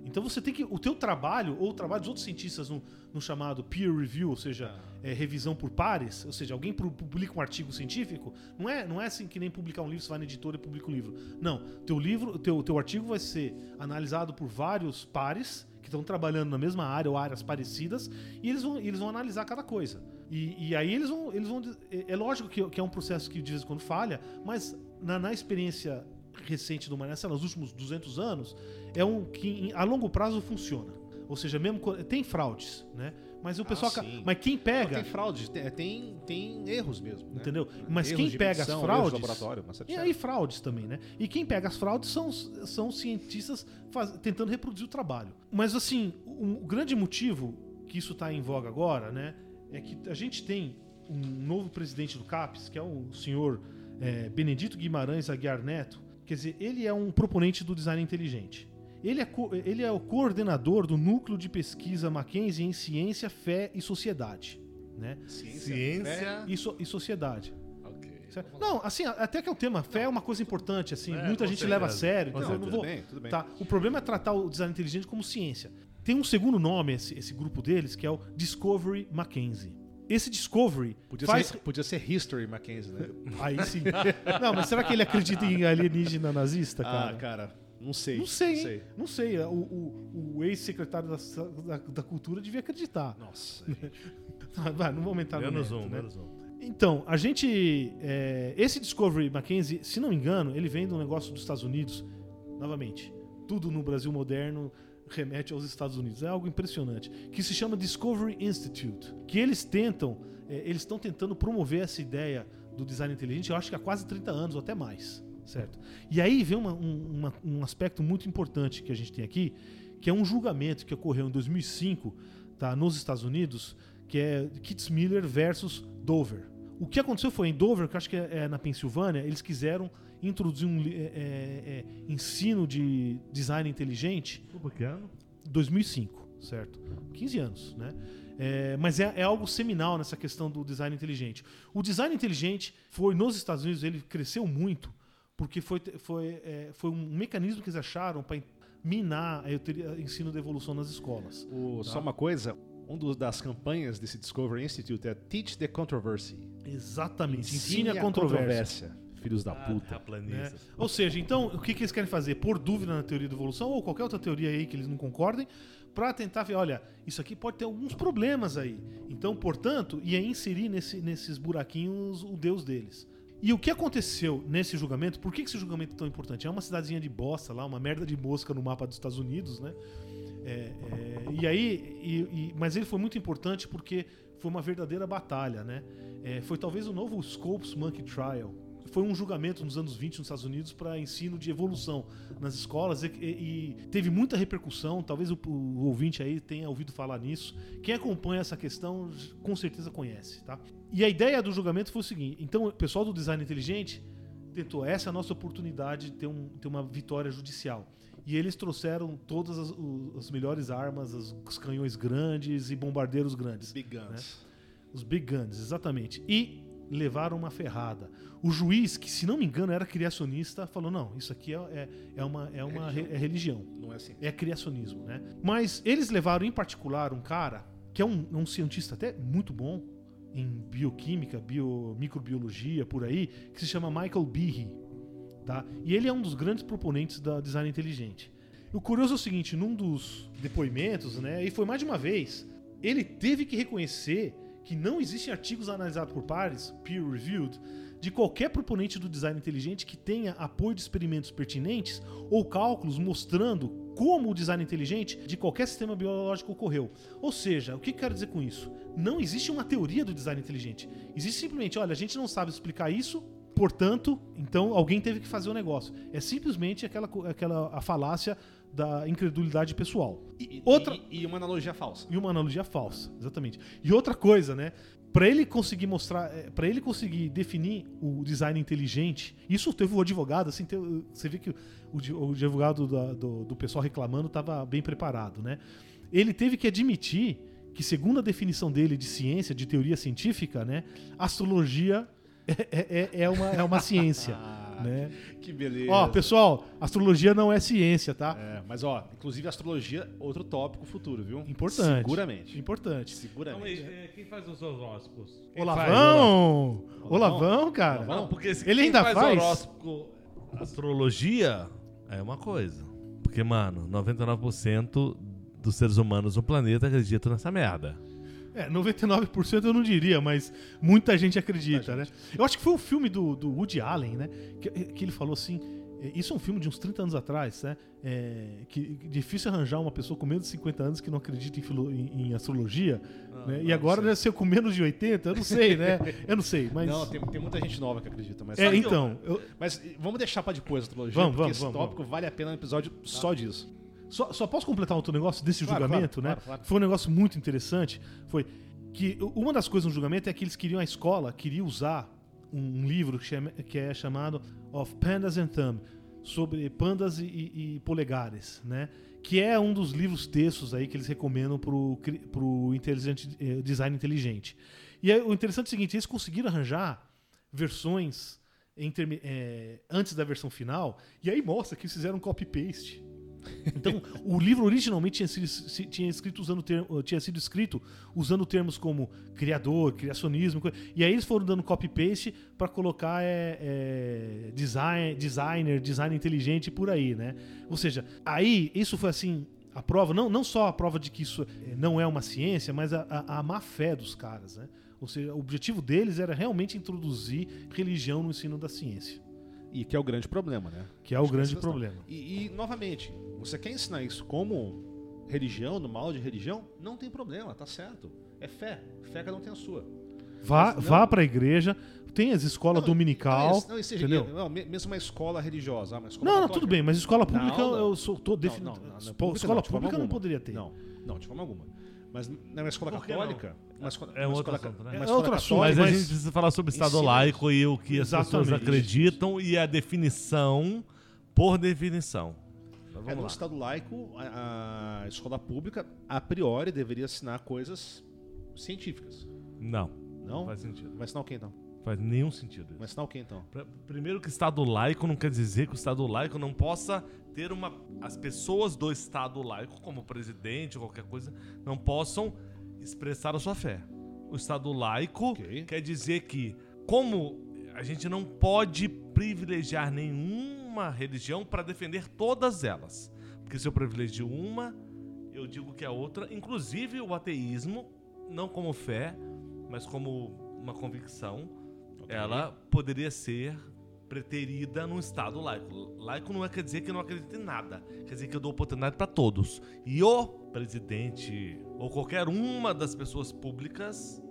Então você tem que. O teu trabalho, ou o trabalho dos outros cientistas no, no chamado peer review, ou seja, é, revisão por pares, ou seja, alguém pu- publica um artigo científico, não é, não é assim que nem publicar um livro, você vai na editora e publica um livro. Não. Teu livro, teu, teu artigo vai ser analisado por vários pares que estão trabalhando na mesma área ou áreas parecidas, e eles vão, eles vão analisar cada coisa. E, e aí eles vão. Eles vão é, é lógico que, que é um processo que de vez em quando falha, mas na, na experiência recente do lá, nos últimos 200 anos, é um que a longo prazo funciona. Ou seja, mesmo tem fraudes, né? Mas o pessoal, ca- sim. mas quem Não, pega, tem fraude, tem, tem, tem erros mesmo. né? entendeu? Mas Erros quem pega as medição, erros fraudes, de laboratório, e aí fraudes também, né? E quem pega as fraudes são, são cientistas faz- tentando reproduzir o trabalho. Mas assim, o, o grande motivo que isso está em voga agora, né, é que a gente tem um novo presidente do CAPES, que é o senhor é, Benedito Guimarães Aguiar Neto. Quer dizer, ele é um proponente do design inteligente. Ele é, ele é o coordenador do núcleo de pesquisa Mackenzie em ciência, fé e sociedade, né? Ciência. E, so- e sociedade. Não, assim, até que é o tema. Fé é uma coisa importante, assim, É, muita gente leva a sério, então eu não certeza. vou. Tudo bem, tudo bem. Tá? O problema é tratar o design inteligente como ciência. Tem um segundo nome, esse, esse grupo deles, que é o Discovery Mackenzie. Esse Discovery Podia, faz. ser, podia ser History Mackenzie, né? Aí sim. Não, mas será que ele acredita em alienígena nazista, cara? Ah, cara, não sei. Não sei, hein? Não sei. O, o- o ex-secretário da, da, da Cultura devia acreditar. Nossa. Vai, não vou aumentar no Menos mérito, um, né? menos um. Então, a gente. é, esse Discovery Mackenzie, se não me engano, ele vem de um negócio dos Estados Unidos. Novamente, tudo no Brasil moderno remete aos Estados Unidos. É algo impressionante. Que se chama Discovery Institute. Que eles tentam. é, eles estão tentando promover essa ideia do design inteligente, eu acho que há quase 30 anos ou até mais. Certo? E aí vem uma- um, uma- um aspecto muito importante que a gente tem aqui, que é um julgamento que ocorreu em 2005 tá, nos Estados Unidos, que é Kitzmiller versus Dover. O que aconteceu foi em Dover, que acho que é, é na Pensilvânia, eles quiseram introduzir um é, é, é, ensino de design inteligente Tudo que ano? 2005, certo? 15 anos, né? É, mas é, é algo seminal nessa questão do design inteligente. O design inteligente foi nos Estados Unidos, ele cresceu muito porque foi, foi, é, foi um mecanismo que eles acharam para minar a a ensino da evolução nas escolas. O- Só uma coisa, um dos, das campanhas desse Discovery Institute é Teach the Controversy. Exatamente. Ensine a controvérsia. Filhos da Ah, puta. né? Ou seja, então, o que, que eles querem fazer? Pôr dúvida na teoria da evolução ou qualquer outra teoria aí que eles não concordem, para tentar ver, olha, isso aqui pode ter alguns problemas aí. Então, portanto, ia inserir nesse- nesses buraquinhos o Deus deles. E o que aconteceu nesse julgamento? Por que que esse julgamento é tão importante? É uma cidadezinha de bosta lá, uma merda de mosca no mapa dos Estados Unidos, né? É, é, e aí, e- e- mas ele foi muito importante porque foi uma verdadeira batalha, né? É, foi talvez o novo Scopes Monkey Trial. Foi um julgamento nos anos 20 nos Estados Unidos para ensino de evolução nas escolas e, e- e teve muita repercussão. Talvez o, o ouvinte aí tenha ouvido falar nisso. Quem acompanha essa questão com certeza conhece, tá? E a ideia do julgamento foi o seguinte: então o pessoal do design inteligente tentou essa é a nossa oportunidade de ter, um- ter uma vitória judicial. E eles trouxeram todas as, as melhores armas, as- os canhões grandes e bombardeiros grandes. Big Guns. Os Big Guns, exatamente. E levaram uma ferrada. O juiz, que se não me engano era criacionista, falou: não, isso aqui é, é, é uma, é uma re- é religião. Não é assim. É criacionismo, né? Mas eles levaram em particular um cara que é um, um cientista até muito bom em bioquímica, bio, microbiologia, por aí, que se chama Michael Behe. Tá? E ele é um dos grandes proponentes da design inteligente. O curioso é o seguinte, num dos depoimentos, né, e foi mais de uma vez, ele teve que reconhecer que não existem artigos analisados por pares, peer-reviewed, de qualquer proponente do design inteligente que tenha apoio de experimentos pertinentes ou cálculos mostrando como o design inteligente de qualquer sistema biológico ocorreu. Ou seja, o que quero dizer com isso? Não existe uma teoria do design inteligente. Existe simplesmente, olha, a gente não sabe explicar isso, portanto, então alguém teve que fazer o negócio. É simplesmente aquela, aquela a falácia da incredulidade pessoal. E, Outra- e, e uma analogia falsa. E uma analogia falsa, exatamente. E outra coisa, né? Para ele conseguir mostrar, para ele conseguir definir o design inteligente, isso teve o advogado, assim, teve- você vê que o, o advogado da- do, do pessoal reclamando estava bem preparado, né? Ele teve que admitir que, segundo a definição dele de ciência, de teoria científica, né, astrologia é, é- é uma, é uma ciência, né? Que beleza. Ó, pessoal, astrologia não é ciência, tá? É, mas ó, inclusive astrologia, outro tópico futuro, viu? Importante. Seguramente. Importante. Seguramente. Então, e quem faz os horóscopos? Quem faz Olavão! Olavão? Olavão, cara. Olavão? Não, porque se Ele quem ainda faz, faz? horóscopo, astrologia, é uma coisa. Porque, mano, 99% dos seres humanos no planeta acreditam nessa merda. É, 99% eu não diria, mas muita gente acredita, Muita né? Eu acho que foi um filme do, do Woody Allen, né? Que, que ele falou assim. é, Isso é um filme de uns 30 anos atrás, né? É, que que difícil arranjar uma pessoa com menos de 50 anos que não acredita em, filo- em- em astrologia. né? E não agora sei. deve ser com menos de 80, eu não sei, né? Eu não sei, mas. Não, tem, tem muita gente nova que acredita, mas. é, então. eu- Mas vamos deixar pra depois a astrologia, Vamos, porque vamos, esse vamos, tópico vale a pena um episódio só disso. Só, só posso completar outro negócio desse Claro, julgamento, claro, né? claro. Foi um negócio muito interessante. Foi que uma das coisas no julgamento é que eles queriam a escola queria usar um, livro que, é chamado Of Pandas and Thumb sobre pandas e, e- polegares, né? Que é um dos livros textos aí que eles recomendam pro, pro inteligente, eh, design inteligente. E aí, o interessante é o seguinte, eles conseguiram arranjar versões interme- eh, antes da versão final, e aí mostra que eles fizeram um copy-paste. Então, o livro originalmente tinha sido, tinha escrito usando ter- tinha sido escrito usando termos como criador, criacionismo, e aí eles foram dando copy-paste para colocar é, é, design, designer, design inteligente por aí, né? Ou seja, aí isso foi assim a prova, não, não só a prova de que isso não é uma ciência, mas a, a, a má fé dos caras, né? Ou seja, o objetivo deles era realmente introduzir religião no ensino da ciência, E que é o grande problema, né? que é o Acho grande questão. problema. E, e, novamente, você quer ensinar isso como religião, no mal de religião? Não tem problema, tá certo. É fé. Fé cada um tem a sua. Vá, Mas não- vá para a igreja, tem as escolas Não, dominical, Não, não, seja- entendeu? não, me- mesmo uma escola religiosa. ah, Uma escola Não, não, tudo bem, mas escola pública Não, não. eu sou tô Não, definindo. não, não, na escola pública escola não, pública não poderia ter. Não, não, de forma alguma. Mas numa escola Por que católica. Escola, É uma outro assunto, né? É escola outro assunto, Mas, católica- a mas- gente precisa falar sobre o Estado Ensina- laico e o que as pessoas Exatamente. acreditam e a definição por definição. Então, É, no lá. Estado laico, a, a escola pública, a priori, deveria ensinar coisas científicas. Não, Não? não faz sentido. Vai ensinar o quê então? Faz nenhum sentido isso. Vai ensinar o quê então? Primeiro que Estado laico não quer dizer que o Estado laico não possa ter uma... As pessoas do Estado laico, como presidente ou qualquer coisa, não possam expressar a sua fé. O Estado laico Ok. quer dizer que, como a gente não pode privilegiar nenhuma religião para defender todas elas. Porque se eu privilegio uma, eu digo que a outra, inclusive o ateísmo, não como fé, mas como uma convicção, ela poderia ser preterida num Estado laico. Laico não é quer dizer que eu não acredito em nada, quer dizer que eu dou oportunidade para todos. E o presidente ou qualquer uma das pessoas públicas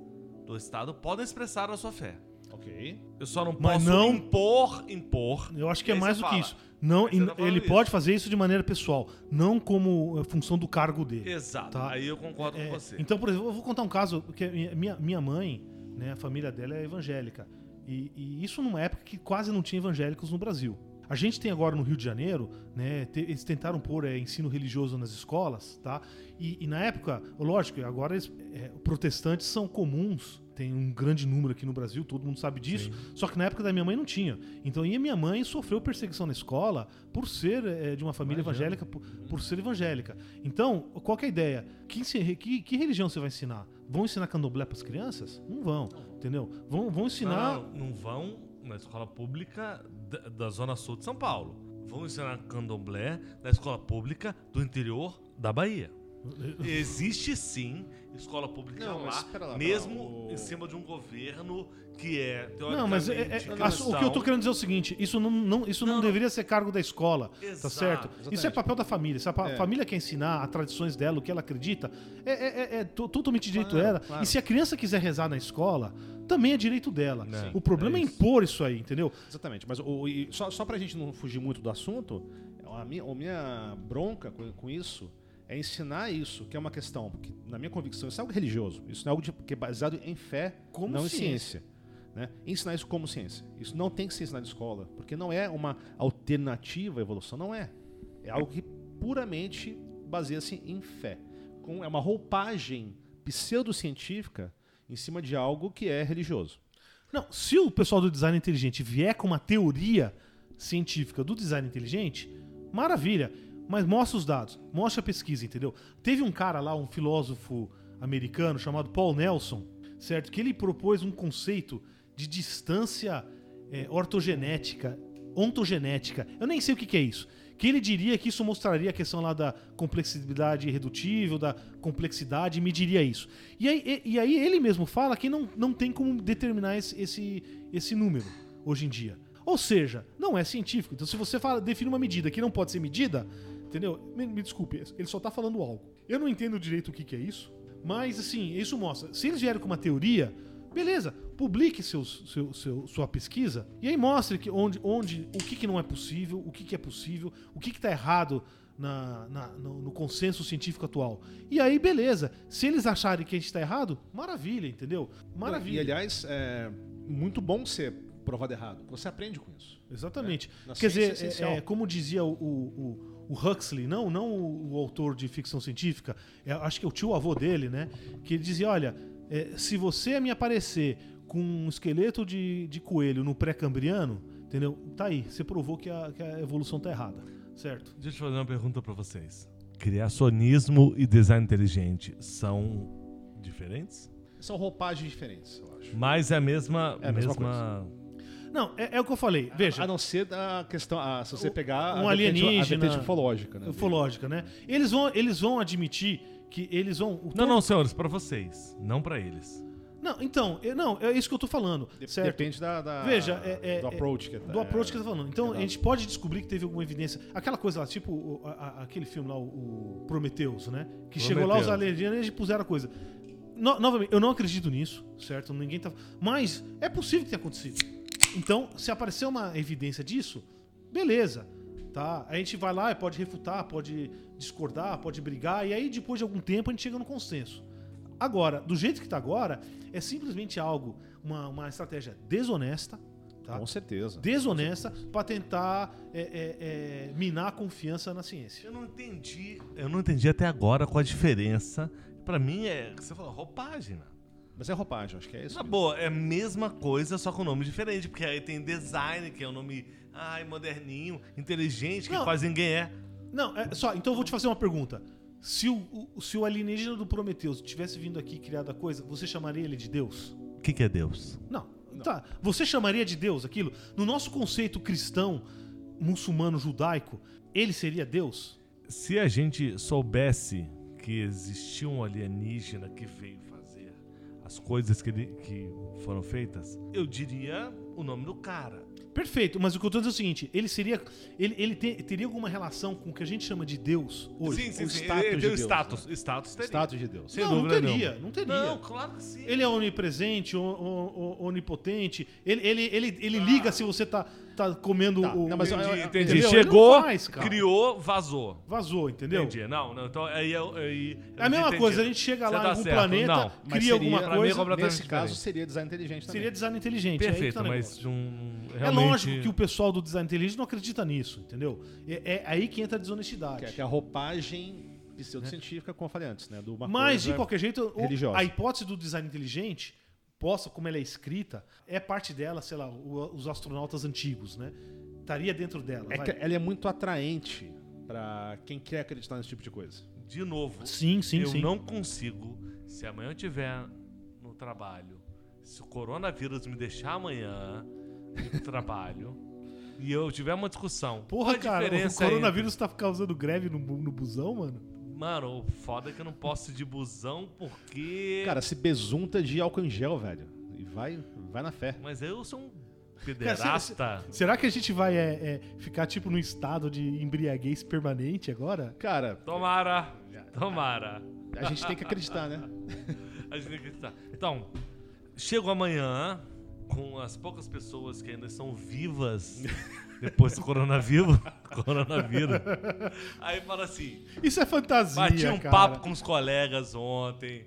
do Estado podem expressar a sua fé. Ok. Eu só não Mas posso não- impor, impor. Eu acho que é mais do que fala. isso. Não, você tá ele isso. pode fazer isso de maneira pessoal, não como eh, função do cargo dele. Exato. Tá. Aí eu concordo É, com você. Então, por exemplo, eu vou contar um caso, porque minha, minha mãe, né, a família dela é evangélica. E, e isso numa época que quase não tinha evangélicos no Brasil. A gente tem agora no Rio de Janeiro, né, eles tentaram pôr é, ensino religioso nas escolas, tá? E, e na época, lógico, agora eles, é, protestantes são comuns, tem um grande número aqui no Brasil, todo mundo sabe disso. Só que na época da minha mãe não tinha. Então, e a minha mãe sofreu perseguição na escola por ser é, de uma família evangélica, por, por ser evangélica. Então, qual que é a ideia? Que, que, que religião você vai ensinar? Vão ensinar candomblé para as crianças? Não vão, entendeu? Vão, vão ensinar. Não, não, vão na escola pública da, da Zona Sul de São Paulo. Vão ensinar candomblé na escola pública do interior da Bahia. Existe sim escola pública Não, lá, lá, mesmo o- em cima de um governo que é Não, mas é- é- o que eu tô querendo dizer é o seguinte: isso não, não- isso não, Não, não. deveria ser cargo da escola, tá Exato, certo? Isso é exatamente. papel da família. Se a É. família quer ensinar as tradições dela, o que ela acredita, é, é- é- é to- totalmente direito Claro, dela. claro. E se a criança quiser rezar na escola, também é direito dela. Sim, o problema é, é isso. impor isso aí, entendeu? Exatamente. Mas o, e só, só pra gente não fugir muito do assunto, a minha, a minha bronca com, com isso é ensinar isso, que é uma questão, que, na minha convicção, isso é algo religioso. Isso não é algo de- que é baseado em fé, Como não ciência. em ciência. Né? Ensinar isso como ciência. Isso não tem que ser ensinado na escola, porque não é uma alternativa à evolução, não é. É algo que puramente baseia-se em fé. Com, é uma roupagem pseudocientífica em cima de algo que é religioso. Não, se o pessoal do design inteligente vier com uma teoria científica do design inteligente, maravilha. Mas mostra os dados, mostra a pesquisa, entendeu? Teve um cara lá, um filósofo americano chamado Paul Nelson, certo? Que ele propôs um conceito de distância é, ortogenética, ontogenética. Eu nem sei o que, que é isso. Que ele diria que isso mostraria a questão lá da complexidade irredutível, da complexidade, e mediria isso. E aí, e, e aí ele mesmo fala que não, não tem como determinar esse, esse, esse número hoje em dia. Ou seja, não é científico. Então, se você fala, define uma medida que não pode ser medida, entendeu? Me, me desculpe, ele só tá falando algo. Eu não entendo direito o que, que é isso, mas assim, isso mostra. Se eles vierem com uma teoria, beleza, publique seus, seu, seu- sua pesquisa e aí mostre que onde, onde o que, que não é possível, o que, que é possível, o que, que tá errado na, na- no, no consenso científico atual. E aí, beleza. Se eles acharem que a gente tá errado, maravilha, entendeu? Maravilha. E aliás, é muito bom ser provado errado. Você aprende com isso. Exatamente. Na Quer é dizer, é, é, como dizia o, o, o Huxley, não, não o, o autor de ficção científica, é, acho que é o tio avô dele, né? Que ele dizia: olha, é, se você me aparecer com um esqueleto de, de coelho no pré-cambriano, entendeu? Tá aí, você provou que a, que a evolução tá errada, certo? Deixa eu fazer uma pergunta pra vocês. Criacionismo e design inteligente são diferentes? São roupagens diferentes, eu acho. Mas é a mesma. É a mesma mesma Não, é, é o que eu falei. Veja, A não ser a questão, a, se você pegar um a vertente- alienígena- a vertente ufológica, né? ufológica, né? Eles vão, eles vão admitir que eles vão. Não, não, senhores, pra vocês, não pra eles. Não, então, eu- não, é isso que eu tô falando, De- certo? Depende da, da- Veja, é- é- do é- approach que do approach que você tá falando. Então, a gente pode descobrir que teve alguma evidência. Aquela coisa lá, tipo o- a- aquele filme lá, o, o Prometheus, né? Que chegou lá os alienígenas e puseram a coisa. No- novamente, eu não acredito nisso, certo? Ninguém tá. Mas é possível que tenha acontecido. Então, se aparecer uma evidência disso, beleza. Tá? A gente vai lá e pode refutar, pode discordar, pode brigar, e aí depois de algum tempo a gente chega no consenso. Agora, do jeito que tá agora, é simplesmente algo, uma, uma estratégia desonesta, tá? Com certeza. desonesta para tentar é, é, é, minar a confiança na ciência. Eu não entendi. Eu não entendi até agora qual a diferença. Pra mim é. Você falou roupagem, né? Mas é roupagem, acho que é isso. Na mesmo. boa, é a mesma coisa, só com nome diferente. Porque aí tem design, que é um nome ai, moderninho, inteligente, que Não. quase ninguém é. Não, é só, então eu vou te fazer uma pergunta. Se o, o- se o alienígena do Prometheus tivesse vindo aqui e criado a coisa, você chamaria ele de Deus? O que, que é Deus? Não. Tá. Você chamaria de Deus aquilo? No nosso conceito cristão, muçulmano, judaico, ele seria Deus? Se a gente soubesse que existia um alienígena que veio as coisas que, ele- que foram feitas, eu diria o nome do cara. Perfeito, mas o que eu tô dizendo é o seguinte: ele seria. Ele, ele te- teria alguma relação com o que a gente chama de Deus hoje? sim, sim, o sim. status Ele de Deus, status. Status teria. Status de Deus. Sem não, não teria, nenhuma. não teria. Não, claro que sim. Ele é onipresente, o- o- o- onipotente. Ele, ele, ele, ele liga se você tá, tá comendo Tá, o. não, mas Entendi, eu- entendi. entendeu? Chegou, faz, criou, vazou. Vazou, entendeu? Entendi. Não, não. Então aí. aí, aí É a mesma entendi. coisa, a gente chega Você lá tá em algum certo. planeta, Não, cria seria- alguma mim é coisa. completamente Nesse caso, diferente. seria design inteligente também. Seria design inteligente. é aí que Perfeito, tá mas um. É Realmente... lógico que o pessoal do design inteligente não acredita nisso, entendeu? É, é aí que entra a desonestidade. Que é, é a roupagem pseudocientífica, como eu falei antes, né? Do Mas, coisa de qualquer jeito, religiosa. a hipótese do design inteligente, possa, como ela é escrita, é parte dela, sei lá, o- os astronautas antigos, né? Estaria dentro dela. É vai. que ela é muito atraente pra quem quer acreditar nesse tipo de coisa. De novo, Sim, sim, eu sim. não consigo, se amanhã eu estiver no trabalho, se o coronavírus me deixar amanhã no trabalho e eu tiver uma discussão. Porra, cara, o coronavírus tá causando greve no, no busão, mano? Mano, o foda é que eu não posso ir de busão porque. Cara, se besunta de álcool em gel, velho. E vai, vai na fé. Mas eu sou um Cara, pederasta. Será que a gente vai é, é, ficar, tipo, num estado de embriaguez permanente agora? Cara, Tomara. Tomara. a gente tem que acreditar, né? A gente tem que acreditar. Então, chego amanhã com as poucas pessoas que ainda estão vivas depois do coronavírus. coronavírus. Aí fala assim: Isso é fantasia, bati um cara. papo com os colegas ontem,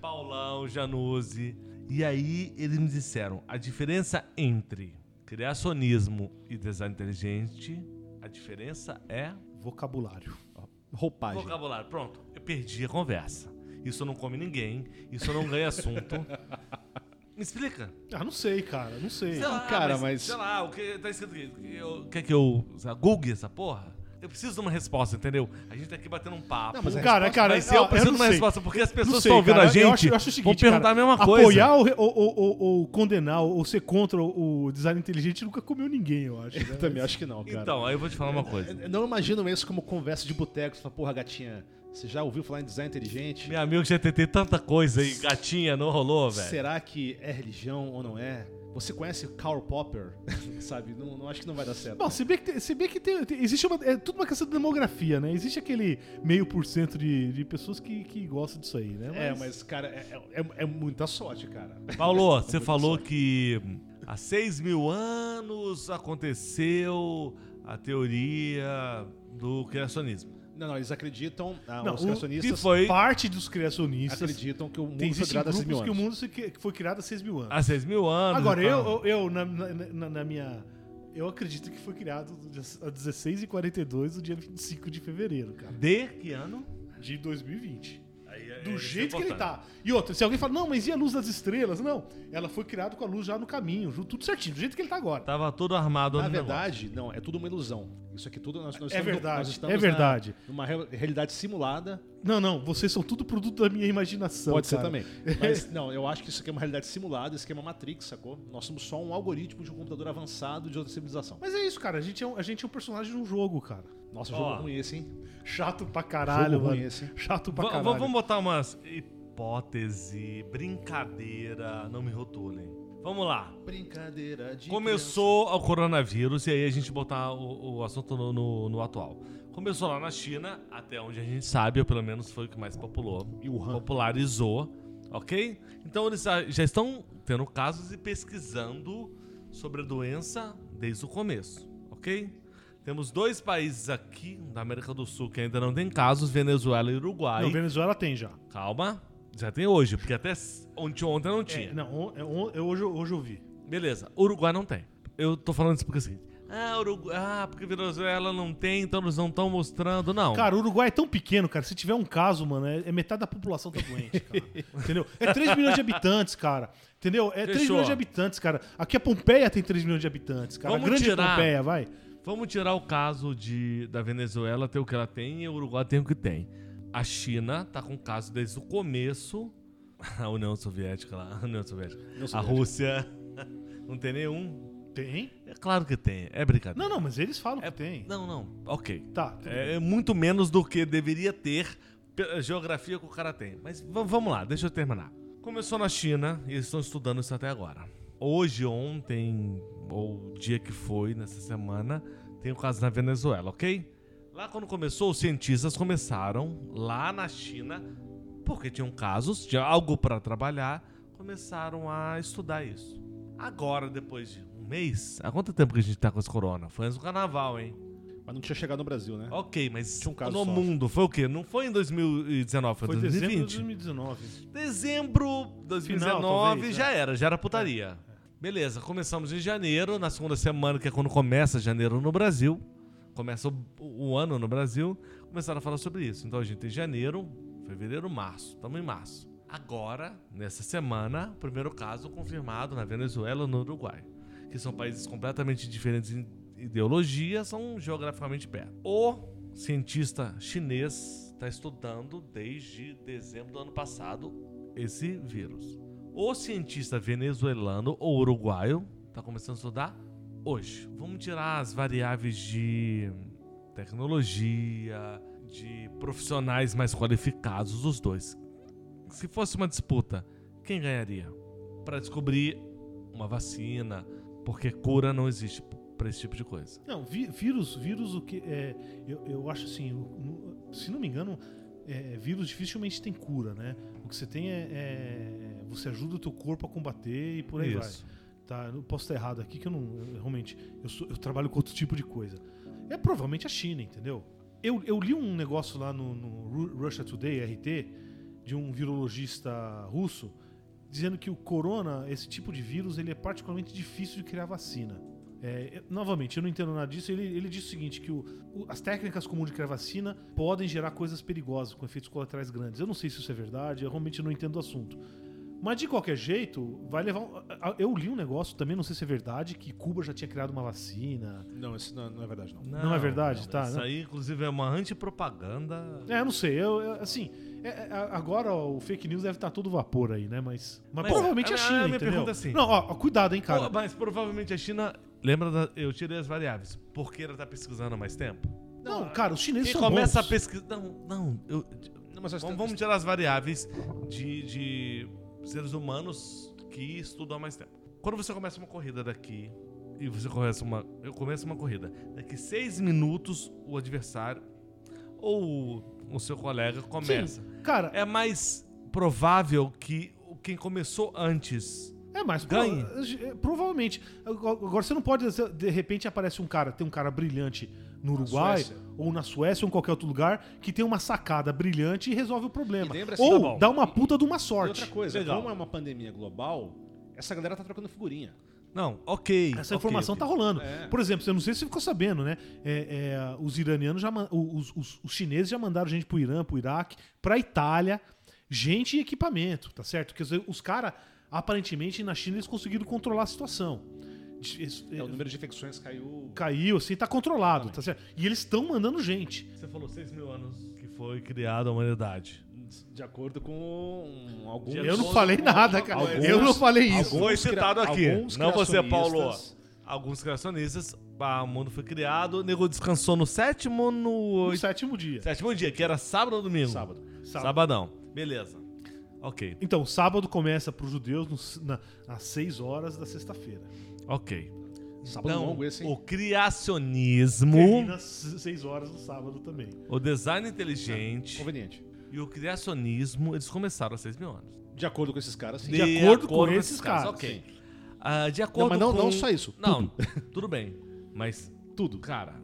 Paulão, Januzzi, e aí eles me disseram: a diferença entre criacionismo e design inteligente, a diferença é Vocabulário. Roupagem. vocabulário. Pronto, eu perdi a conversa. Isso não come ninguém, isso não ganha assunto. Me explica. Ah, não sei, cara, não sei. Sei lá, cara, mas- Sei lá, o que tá escrito aqui? Eu- Quer que eu sei lá, google essa porra? Eu preciso de uma resposta, entendeu? A gente tá aqui batendo um papo. Não, mas a Cara, cara, Mas ó, eu preciso não de uma sei. resposta, porque as Não pessoas sei, estão ouvindo cara, a gente Eu acho, eu acho o seguinte, vão perguntar cara, a mesma coisa. Apoiar ou, ou- ou- ou- ou condenar ou ser contra o, o design inteligente nunca comeu ninguém, eu acho. né? Eu também acho que não, cara. Então, aí eu vou te falar uma coisa. Eu não imagino isso como conversa de boteco. Você fala, porra, gatinha, você já ouviu falar em design inteligente? Meu amigo já tentei tanta coisa aí, gatinha, não rolou, velho. Será que é religião ou não é? Você conhece Karl Popper? Sabe? Não, não acho que não vai dar certo. Bom, se bem que, tem, se bem que tem, tem- existe uma. É tudo uma questão de demografia, né? Existe aquele meio por cento de, de pessoas que, que gostam disso aí, né? É, mas, cara, é, é- é muita sorte, cara. Paulo, você falou que há 6 mil anos aconteceu a teoria do criacionismo. Não, não, eles acreditam, ah, Não, os o- criacionistas que foi- Parte dos criacionistas. acreditam que o mundo foi criado há 6 grupos mil que o anos. mundo se- que foi criado há 6 mil anos. Há 6 mil anos. Agora, então. eu, eu, eu, na, na- na- minha. Eu acredito que foi criado a 16h42 do dia 25 de fevereiro, cara. De que ano? De 2020. Aí, é- Do é jeito que ele tá. E outra, se alguém fala, não, mas e a luz das estrelas? Não, ela foi criada com a luz já no caminho, tudo certinho, do jeito que ele tá agora. Tava todo armado Na no verdade, não, é tudo uma ilusão. Isso aqui tudo nós, nós É estamos, verdade, nós estamos é verdade. na- numa re- realidade simulada. Não, não, vocês são tudo produto da minha imaginação. Pode ser cara. também. Mas não, eu acho que isso aqui é uma realidade simulada, esquema Matrix, sacou? Nós somos só um algoritmo de um computador avançado de outra civilização. Mas é isso, cara, a gente é um, a gente é um personagem de um jogo, cara. Nossa, jogo ruim esse, hein? Chato pra caralho, Jogo ruim mano. esse, hein? Chato pra va- caralho. Vamos botar umas hipótese, brincadeira, não me rotulem. Vamos lá. Brincadeira de Começou o coronavírus e aí a gente botar o, o assunto no, no- no atual. Começou lá na China, até onde a gente sabe, ou pelo menos foi o que mais populou, Wuhan. popularizou, ok? Então eles já já estão tendo casos e pesquisando sobre a doença desde o começo, ok? Temos dois países aqui da América do Sul que ainda não tem casos, Venezuela e Uruguai. Não, Venezuela tem já. Calma, já tem hoje, porque até ontem, ontem não tinha. É, não, on- é, on- eu, hoje, hoje eu vi. Beleza, Uruguai não tem. Eu tô falando isso porque assim. Ah, Uruguai, ah, porque Venezuela não tem, então eles não estão mostrando. Não. Cara, o Uruguai é tão pequeno, cara. Se tiver um caso, mano, é, é metade da população tá doente, cara. Entendeu? É 3 milhões de habitantes, cara. Entendeu? É 3 Fechou. milhões de habitantes, cara. Aqui a Pompeia tem 3 milhões de habitantes, cara. Vamos a grande tirar- Pompeia, vai. Vamos tirar o caso de, da Venezuela ter o que ela tem e o Uruguai tem o que tem. A China tá com caso desde o começo. A União Soviética lá, a União Soviética. União A Soviética. Rússia não tem nenhum. Tem? É claro que tem, é brincadeira. Não, não, mas eles falam É- que tem. Não, não, ok. Tá, tudo bem. É muito menos do que deveria ter pela geografia que o cara tem. Mas vamos lá, deixa eu terminar. Começou na China e eles estão estudando isso até agora. hoje, ontem, ou o dia que foi, nessa semana, tem o caso na Venezuela, ok? Lá quando começou, os cientistas começaram lá na China, porque tinham casos, tinha algo para trabalhar, começaram a estudar isso. Agora, depois de um mês, há quanto tempo que a gente tá com esse corona? Foi antes do carnaval, hein? Mas não tinha chegado no Brasil, né? Ok, mas um no só. mundo foi o quê? Não foi em 2019, foi, Foi em dezembro de 2020. 2019. Dezembro de 2019 talvez, já é. era, já era putaria. Beleza, começamos em janeiro, na segunda semana, que é quando começa janeiro no Brasil. Começa o, o ano no Brasil. Começaram a falar sobre isso. Então a gente tem janeiro, fevereiro, março. Estamos em março. Agora, nessa semana, o primeiro caso confirmado na Venezuela e no Uruguai. Que são países completamente diferentes em ideologia, são geograficamente perto. O cientista chinês está estudando desde dezembro do ano passado esse vírus. O cientista venezuelano ou uruguaio está começando a estudar hoje. Vamos tirar as variáveis de tecnologia, de profissionais mais qualificados, os dois. Se fosse uma disputa, quem ganharia? Para descobrir uma vacina, porque cura não existe para esse tipo de coisa. Não, vírus, vírus o que é, eu, eu acho assim, se não me engano, é, vírus dificilmente tem cura, né? O que você tem é, é- você ajuda o teu corpo a combater e por aí vai. Tá, eu posso estar errado aqui que eu não, eu, realmente, eu, sou- eu trabalho com outro tipo de coisa. É provavelmente a China, entendeu? Eu, eu li um negócio lá no, no Ru- Russia Today, RT, de um virologista russo, dizendo que o corona, esse tipo de vírus, ele é particularmente difícil de criar vacina. É, novamente, eu não entendo nada disso. Ele, ele diz o seguinte: que o- o- as técnicas comuns de criar vacina podem gerar coisas perigosas, com efeitos colaterais grandes. Eu não sei se isso é verdade, eu realmente não entendo o assunto. Mas de qualquer jeito, vai levar. um- a- a- Eu li um negócio, também não sei se é verdade, que Cuba já tinha criado uma vacina. Não, isso não, não é verdade, não. Não é verdade, tá, Isso né? aí, inclusive, é uma antipropaganda. É, eu não sei. Eu, eu- assim, é- é- agora ó, o fake news deve estar todo vapor aí, né? Mas, mas, Mas provavelmente a- a a China, minha entendeu? pergunta é assim. Não, ó, ó, cuidado, hein, cara. Mas provavelmente a China. Lembra da. Eu tirei as variáveis. Porque ela tá pesquisando há mais tempo? Não, cara, os chineses Quem são começa bons. a pesquisar. Não, não. Eu, Não, mas vamos, vamos tirar as variáveis de, de seres humanos que estudam há mais tempo. Quando você começa uma corrida daqui. E você começa uma. Eu começo uma corrida. Daqui seis minutos, o adversário. Ou o seu colega começa. Sim, cara, É mais provável que o- quem começou antes. É mais Ganhe. pro- é, provavelmente. Agora você não pode de repente aparece um cara, tem um cara brilhante no Uruguai ou na Suécia ou em qualquer outro lugar que tem uma sacada brilhante e resolve o problema. E ou Tá dá uma puta de uma E sorte. outra coisa, Legal. como é uma pandemia global, essa galera tá trocando figurinha. Não, ok. Essa ok, informação ok. tá rolando. É. Por exemplo, eu não sei se você ficou sabendo, né? É, é, os iranianos já os, os- os chineses já mandaram gente pro Irã, pro Iraque, pra Itália, gente e equipamento, tá certo? Quer dizer, os caras, aparentemente, na China eles conseguiram controlar a situação. É, o número de infecções caiu. caiu, assim, tá controlado, tá certo? E eles estão mandando gente. Você falou 6 mil anos que foi criada a humanidade. De acordo com alguns. Eu não falei nada, cara. coisa. Eu não falei isso. Alguns Foi citado aqui. alguns Não você, Paulo. Alguns criacionistas, ah, o mundo foi criado, o nego descansou no sétimo ou no No sétimo dia. sétimo dia, que era sábado ou domingo? Sábado. Sábado. Sabadão. Beleza. Ok, Então, sábado começa pros judeus no- na- às 6 horas da sexta-feira. Ok. Sábado Então, longo esse, hein? o criacionismo, Termina às 6 horas no sábado também. o design inteligente Conveniente. e o criacionismo, eles começaram há 6 mil anos. De acordo com esses caras, sim. De acordo com esses caras, Ok. Ah, de acordo mas não- com... não só isso, Não, tudo bem. Mas, Tudo. cara,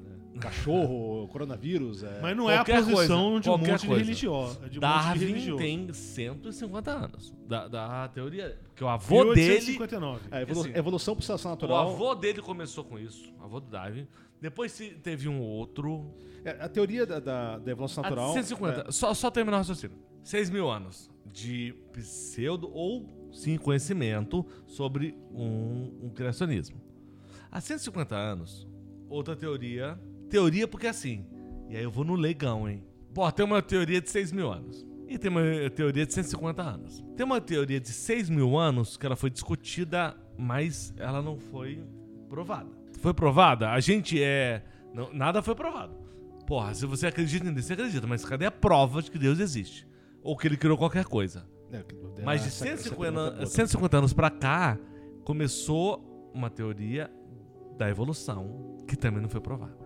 Cachorro, coronavírus. É... Mas não é a Qualquer posição coisa, de um qualquer monte de coisa. religioso. De um monte de Darwin religioso. tem 150 anos. Da, da teoria. Porque o avô dele. 1859. É, evolu Assim, evolução por seleção O natural. avô dele começou com isso. O avô do Darwin. Depois se- teve um outro. É, a teoria da, da- da evolução natural. Ah, 150. Só, só terminar o raciocínio. 6 mil anos de pseudo ou sim conhecimento sobre um, um criacionismo. Há 150 anos, outra teoria. Teoria porque assim. E aí eu vou no leigão, hein? Pô, tem uma teoria de 6 mil anos. E tem uma teoria de 150 anos. Tem uma teoria de 6 mil anos que ela foi discutida, mas ela não foi provada. Foi provada? A gente é. não- nada foi provado. Porra, se você acredita em Deus, você acredita, mas cadê a prova de que Deus existe? Ou que ele criou qualquer coisa? É, que- Mas de essa- essa 150, pergunta é boa. 150 anos pra cá, começou uma teoria da evolução que também não foi provada.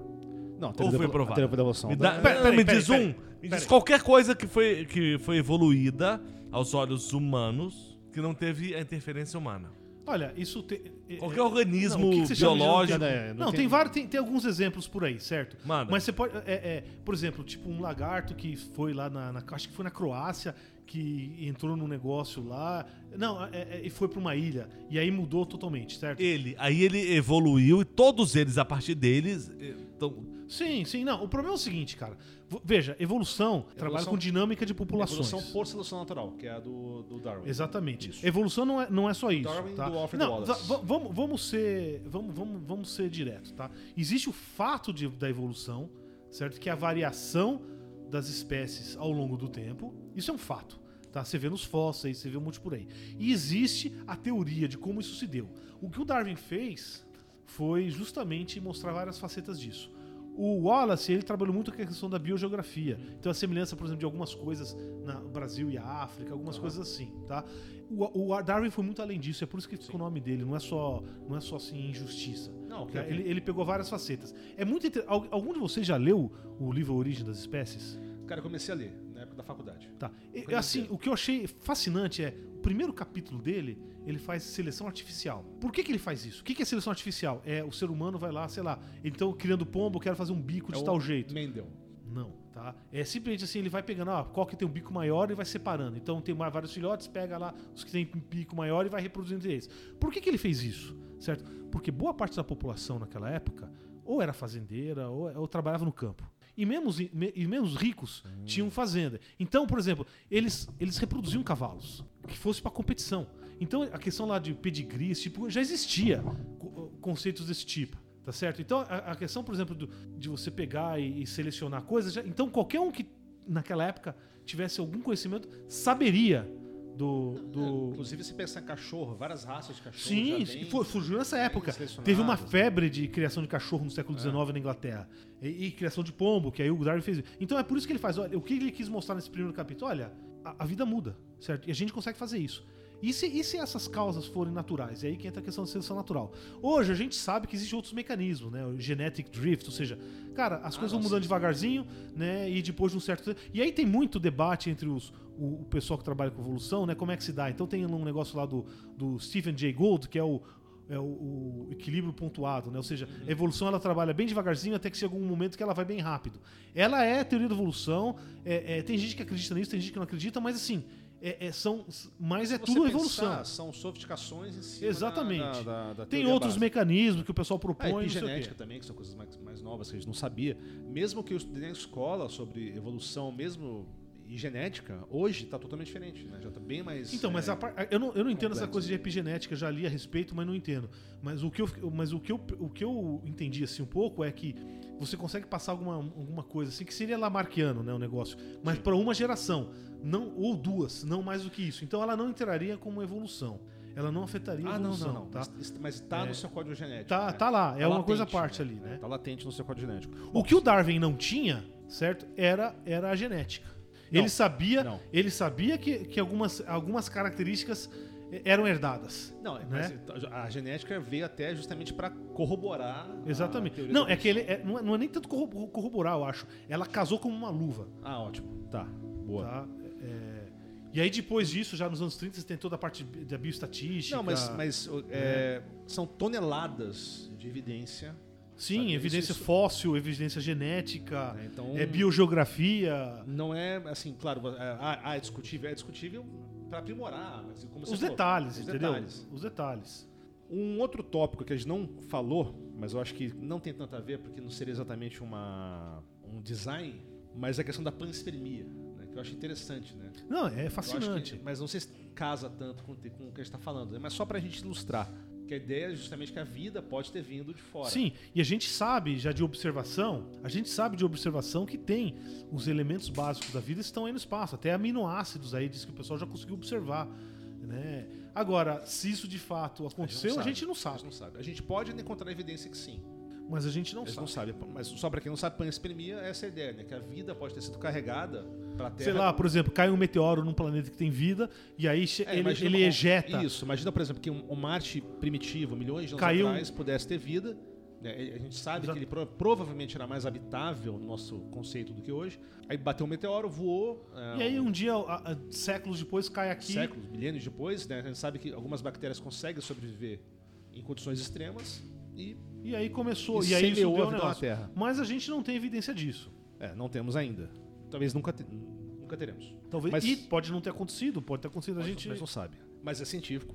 Não, a Ou foi da- a provado? teoria da evolução. Me, da- dá- Pera- não, peraí, me peraí, diz um. Me diz qualquer coisa que foi, que foi evoluída aos olhos humanos que não teve a interferência humana. Olha, isso tem. é- Qualquer é- organismo não, o que que chama de- biológico. Não, É, não tem, tem- vários, tem, tem alguns exemplos por aí, certo? Manda. Mas você pode. é, é, por exemplo, tipo um lagarto que foi lá na, na- Acho que foi na Croácia, que entrou num negócio lá. Não, é, é, e foi pra uma ilha. E aí mudou totalmente, certo? Ele, aí ele evoluiu e todos eles, a partir deles, eh, tão- Sim, sim. Não, o problema é o seguinte, cara. Veja, evolução, trabalha com dinâmica de populações. Evolução por seleção natural, que é a do, do Darwin. Exatamente. Isso. Evolução não é, não é só isso. Darwin tá? do Alfred não, Wallace. va- va- vamos, vamos ser. Vamos, vamos, vamos ser direto, tá? Existe o fato de- da evolução, certo? Que é a variação das espécies ao longo do tempo. Isso é um fato. Tá? Você vê nos fósseis, você vê um monte por aí. E existe a teoria de como isso se deu. O que o Darwin fez foi justamente mostrar várias facetas disso. O Wallace, ele trabalhou muito com a questão da biogeografia. Então a semelhança, por exemplo, de algumas coisas no Brasil e África, algumas coisas assim, tá? O, o Darwin foi muito além disso, é por isso que fica o nome dele, não é só, não é só assim injustiça. Não, Tá? ok. Ele, ele pegou várias facetas. É muito inter... Al- Algum de vocês já leu o livro Origem das Espécies? Cara, eu comecei a ler na época da faculdade. Tá. E, assim, o que eu achei fascinante é primeiro capítulo dele, ele faz seleção artificial. Por que, que ele faz isso? O que, que é seleção artificial? É o ser humano vai lá, sei lá, então criando pombo, eu quero fazer um bico de É tal jeito. Mendel. Não, tá? É simplesmente assim, ele vai pegando, ó, qual que tem um bico maior e vai separando. Então tem mais- vários filhotes, pega lá os que tem um bico maior e vai reproduzindo eles. Por que, que ele fez isso? Certo? Porque boa parte da população naquela época ou era fazendeira ou, ou trabalhava no campo. E menos, e me- menos ricos tinham fazenda. Então, por exemplo, eles, eles reproduziam cavalos que fosse para competição. Então, a questão lá de pedigree, esse tipo, já existia co- conceitos desse tipo. Tá certo? Então, a, a questão, por exemplo, do- de você pegar e, e selecionar coisas. já- então, qualquer um que naquela época tivesse algum conhecimento saberia do. do... Inclusive, se pensar em cachorro, várias raças de cachorro. Sim, foi- surgiu nessa época. Teve uma febre de criação de cachorro no século É. XIX na Inglaterra. E, e criação de pombo, que aí o Darwin fez. Então é por isso que ele faz. Olha, o que ele quis mostrar nesse primeiro capítulo? Olha, a, a vida muda, certo? E a gente consegue fazer isso. E se, e se essas causas forem naturais? É aí que entra a questão da seleção natural. Hoje a gente sabe que existem outros mecanismos, né? O genetic drift, ou seja, cara, as coisas vão Ah, mudando sim. devagarzinho, né? E depois de um certo tempo. E aí tem muito debate entre os, o, o pessoal que trabalha com evolução, né? Como é que se dá? Então tem um negócio lá do, do Stephen Jay Gould, que é o, é o, o equilíbrio pontuado, né? Ou seja, a evolução ela trabalha bem devagarzinho até que chega um momento que ela vai bem rápido. Ela é a teoria da evolução. é- é, tem gente que acredita nisso, tem gente que não acredita, mas assim, é, é- são, mas é tudo evolução. São sofisticações em cima Exatamente. da- da- da Tem outros básica. mecanismos que o pessoal propõe. o quê. epigenética também, que são coisas mais, mais novas que a gente não sabia. Mesmo que eu estudei na escola sobre evolução, mesmo e genética, hoje está totalmente diferente, né? Já está bem mais. Então, mas é, a par- eu não, eu não entendo essa coisa de epigenética, já li a respeito, mas não entendo. Mas o que eu, mas o que eu, o que eu entendi assim um pouco é que você consegue passar alguma, alguma coisa assim que seria lamarquiano, né, o negócio, mas para uma geração, não ou duas, não mais do que isso. Então ela não entraria como evolução. Ela não afetaria a Ah, não, evolução, não, não. tá? Mas, está É. no seu código genético. Tá, né? tá lá, é Tá uma coisa à latente, parte ali, né? Tá latente no seu código genético. O que o Darwin não tinha, certo? Era, era a genética. Não, ele sabia, não. ele sabia que, que algumas, algumas características eh, eram herdadas. Não, né? mas a genética veio até justamente para corroborar. Exatamente. Não, é que ele é- não, é, não é nem tanto corro- corroborar, eu acho. Ela casou como uma luva. Ah, ótimo. Tá. Boa. Tá? É, e aí depois disso, já nos anos 30, você tem toda a parte da bioestatística. Não, mas, mas é, são toneladas de evidência. Sim, sabe, evidência isso- fóssil, evidência genética, né? Então, é biogeografia. não é assim, claro, é, ah, ah, é discutível, é discutível para aprimorar, mas como você Os falou, detalhes, os entendeu? detalhes. Os detalhes. Um outro tópico que a gente não falou, mas eu acho que não tem tanto a ver, porque não seria exatamente uma, um design, mas é a questão da panspermia, né, que eu acho interessante, né? Não, é fascinante. que- mas não sei se casa tanto com, com o que a gente está falando, né? mas só para a gente ilustrar. Que a ideia é justamente que a vida pode ter vindo de fora. Sim, e a gente sabe já de observação, a gente sabe de observação que tem os elementos básicos da vida estão aí no espaço, até aminoácidos aí diz que o pessoal já conseguiu observar, né? Agora, se isso de fato aconteceu, a gente não A sabe. gente não sabe. A gente pode encontrar evidência que sim. Mas a gente não Eles sabe. não sabem. Mas só pra quem não sabe, panspermia é essa a ideia, né? Que a vida pode ter sido carregada pra Terra. Sei lá, por exemplo, cai um meteoro num planeta que tem vida e aí É, ele, imagina ele ejeta. Isso, imagina, por exemplo, que um, um Marte primitivo, milhões de anos Caiu- atrás, pudesse ter vida. né? A gente sabe Exato. que ele pro- provavelmente era mais habitável no nosso conceito do que hoje. Aí bateu um meteoro, voou. é, E aí um dia, a- a- séculos depois, cai aqui. séculos, milênios depois, né? A gente sabe que algumas bactérias conseguem sobreviver em condições extremas e, E aí começou. e E, aí isso deu a. Terra. Mas a gente não tem evidência disso. É, não temos ainda. Talvez nunca, te- nunca teremos. Talvez. Mas- E pode não ter acontecido, pode ter acontecido. A gente. Mas não sabe. Mas é científico,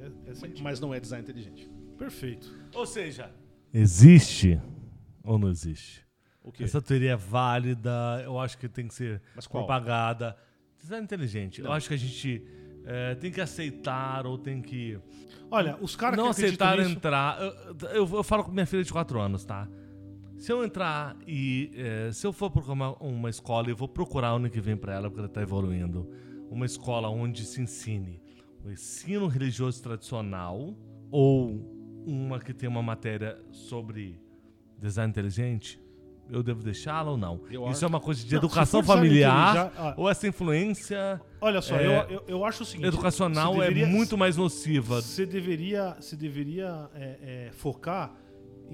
É- é mas- científico. mas não é design inteligente. Perfeito. Ou seja, existe ou não existe? O quê? Essa teoria é válida, eu acho que tem que ser Mas qual? propagada. Design inteligente. Eu Não. acho que a gente é, tem que aceitar ou tem que Olha, os caras não que aceitar nisso, entrar. Eu, eu, eu falo com minha filha de 4 anos, tá? Se eu entrar e. é, se eu for procurar uma, uma escola, eu vou procurar ano que vem pra ela, porque ela tá evoluindo. Uma escola onde se ensine o ensino religioso tradicional ou uma que tem uma matéria sobre design inteligente, eu devo deixá-la ou não? Eu Isso acho- é uma coisa de Não, educação familiar inteligente, ah, ou essa influência Olha só, É, eu, eu, eu acho o seguinte. educacional você deveria- é muito mais nociva. Você deveria, você deveria é, é, focar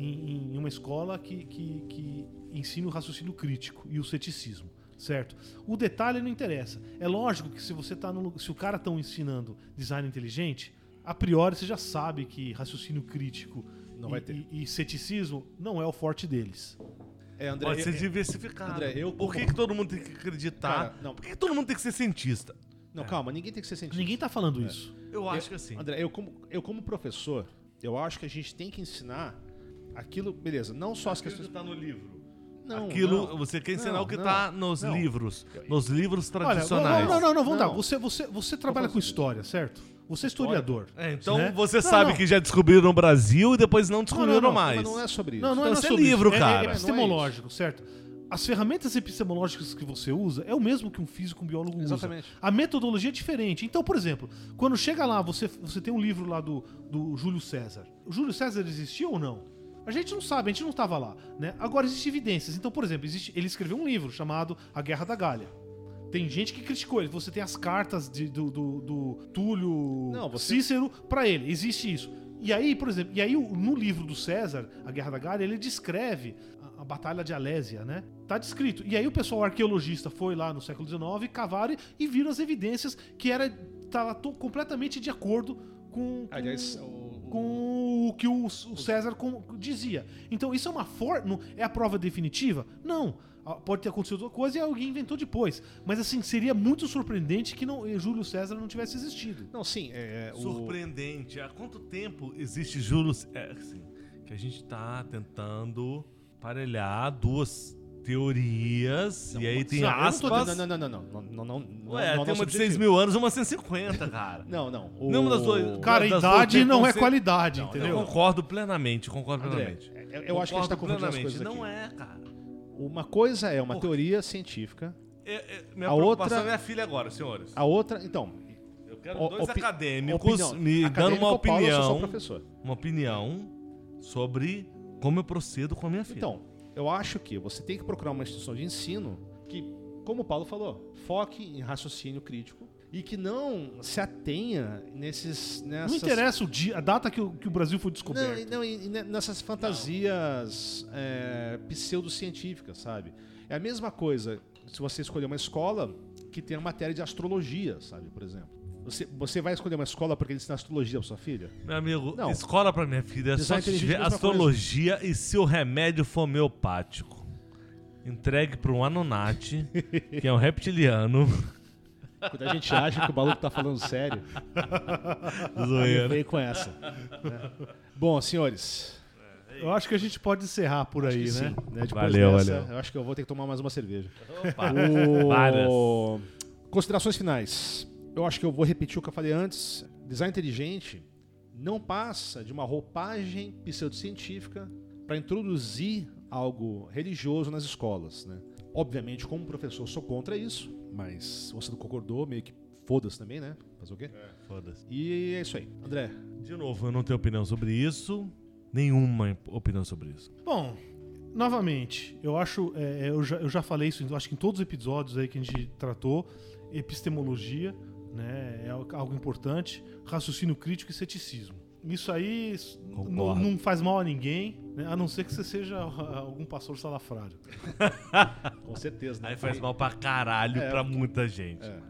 em, em uma escola que, que, que ensine o raciocínio crítico e o ceticismo, certo? O detalhe não interessa. É lógico que se você tá no, se o cara estão ensinando design inteligente, a priori você já sabe que raciocínio crítico Não e, vai ter. e- e ceticismo não é o forte deles. É, André, Pode eu- ser diversificado. André, eu Por que, que todo mundo tem que acreditar? Cara, não. Por que, que todo mundo tem que ser cientista? Não, calma, ninguém tem que ser cientista. Ninguém tá falando É. isso. Eu acho que assim. André, eu como, eu como professor, eu acho que a gente tem que ensinar aquilo, beleza, não só as questões... que tá no livro. Não, Aquilo, não. você quer ensinar Não, o que não, tá nos não. livros. Nos livros Olha, tradicionais. não, não, não, vamos Não. dar. Você, você, você trabalha com história, certo? Você é historiador. É, então né? você Não, sabe não. que já descobriram no Brasil e depois não descobriram não, mais. Mas não é sobre isso. Não, não Então é isso é sobre livro, isso. É- cara. É, Não é epistemológico, certo? As ferramentas epistemológicas que você usa é o mesmo que um físico, um biólogo Exatamente. usa. A metodologia é diferente. Então, por exemplo, quando chega lá, você, você tem um livro lá do, do Júlio César. O Júlio César existiu ou não? A gente não sabe, a gente não estava lá. Né? Agora, existem evidências. Então, por exemplo, existe, ele escreveu um livro chamado A Guerra da Gália. Tem gente que criticou ele. Você tem as cartas de- do, do- do Túlio Não, você- Cícero para ele. Existe isso. E aí, por exemplo, e aí no livro do César, A Guerra da Gália, ele descreve a, a Batalha de Alésia, né? Tá descrito. E aí o pessoal arqueologista foi lá no século XIX, cavaram e viram as evidências que era tava completamente de acordo com, com, Aliás, o- com o que o, o César com- dizia. Então, isso é uma for não- é a prova definitiva? Não. Ah, Pode ter acontecido outra coisa e alguém inventou depois. Mas assim, seria muito surpreendente que não, eh, Júlio César não tivesse existido. Não, sim, é, o- Surpreendente. Há quanto tempo existe juros. É, assim, que a gente tá tentando parelhar duas teorias e aí tem aspas. Não, não, não, não, não, não, não, não, Ué, não é tem uma de 6 objetivo. mil anos e uma de 150, cara. Não, não. Nenhuma das duas- Cara, idade não é qualidade, Não, Eu entendeu? concordo plenamente, concordo André, plenamente. eu, eu acho que a gente tá confundindo as coisas aqui. Não é, cara. Uma coisa é uma Por- teoria científica, É- é- minha A outra- é minha filha agora, senhores. a outra, então, Eu quero O- dois opi- acadêmicos opinião. me dando uma opinião, uma opinião sobre como eu procedo com a minha filha. Então, eu acho que você tem que procurar uma instituição de ensino que, como o Paulo falou, foque em raciocínio crítico e que não se atenha nesses nessas Não interessa o dia, a data que o, que o Brasil foi Não, descoberto. não, ne- nessas fantasias é, pseudocientíficas, sabe? É a mesma coisa se você escolher uma escola que tem uma matéria de astrologia, sabe, por exemplo. Você, você vai escolher uma escola porque ele ensina astrologia pra sua filha? Meu amigo, Não. escola pra minha filha é só se inteligente tiver é a mesma astrologia e se o remédio for homeopático. Entregue pra um Anunnaki, que é um reptiliano. Quando a gente acha que o maluco tá falando sério, ele Zoeira. veio com essa. né? Bom, senhores. Eu acho que a gente pode encerrar por acho aí, que né? sim, né? Depois Valeu, dessa, valeu. eu acho que eu vou ter que tomar mais uma cerveja. Opa. O- Várias. Considerações finais. Eu acho que eu vou repetir o que eu falei antes. Design inteligente não passa de uma roupagem pseudocientífica para introduzir algo religioso nas escolas. Né? Obviamente, como professor, sou contra isso, mas você não concordou, meio que foda-se também, né? Fazer o quê? Foda-se. E é isso aí. André, De novo, eu não tenho opinião sobre isso. nenhuma opinião sobre isso. Bom, novamente, eu acho, é, eu, já, eu já falei isso, acho que em todos os episódios aí que a gente tratou, epistemologia, né, é algo importante, raciocínio crítico e ceticismo. Isso aí não faz mal a ninguém, né, a não ser que você seja algum pastor salafrário. Com certeza. né? Aí faz mal pra caralho É, pra muita gente. É.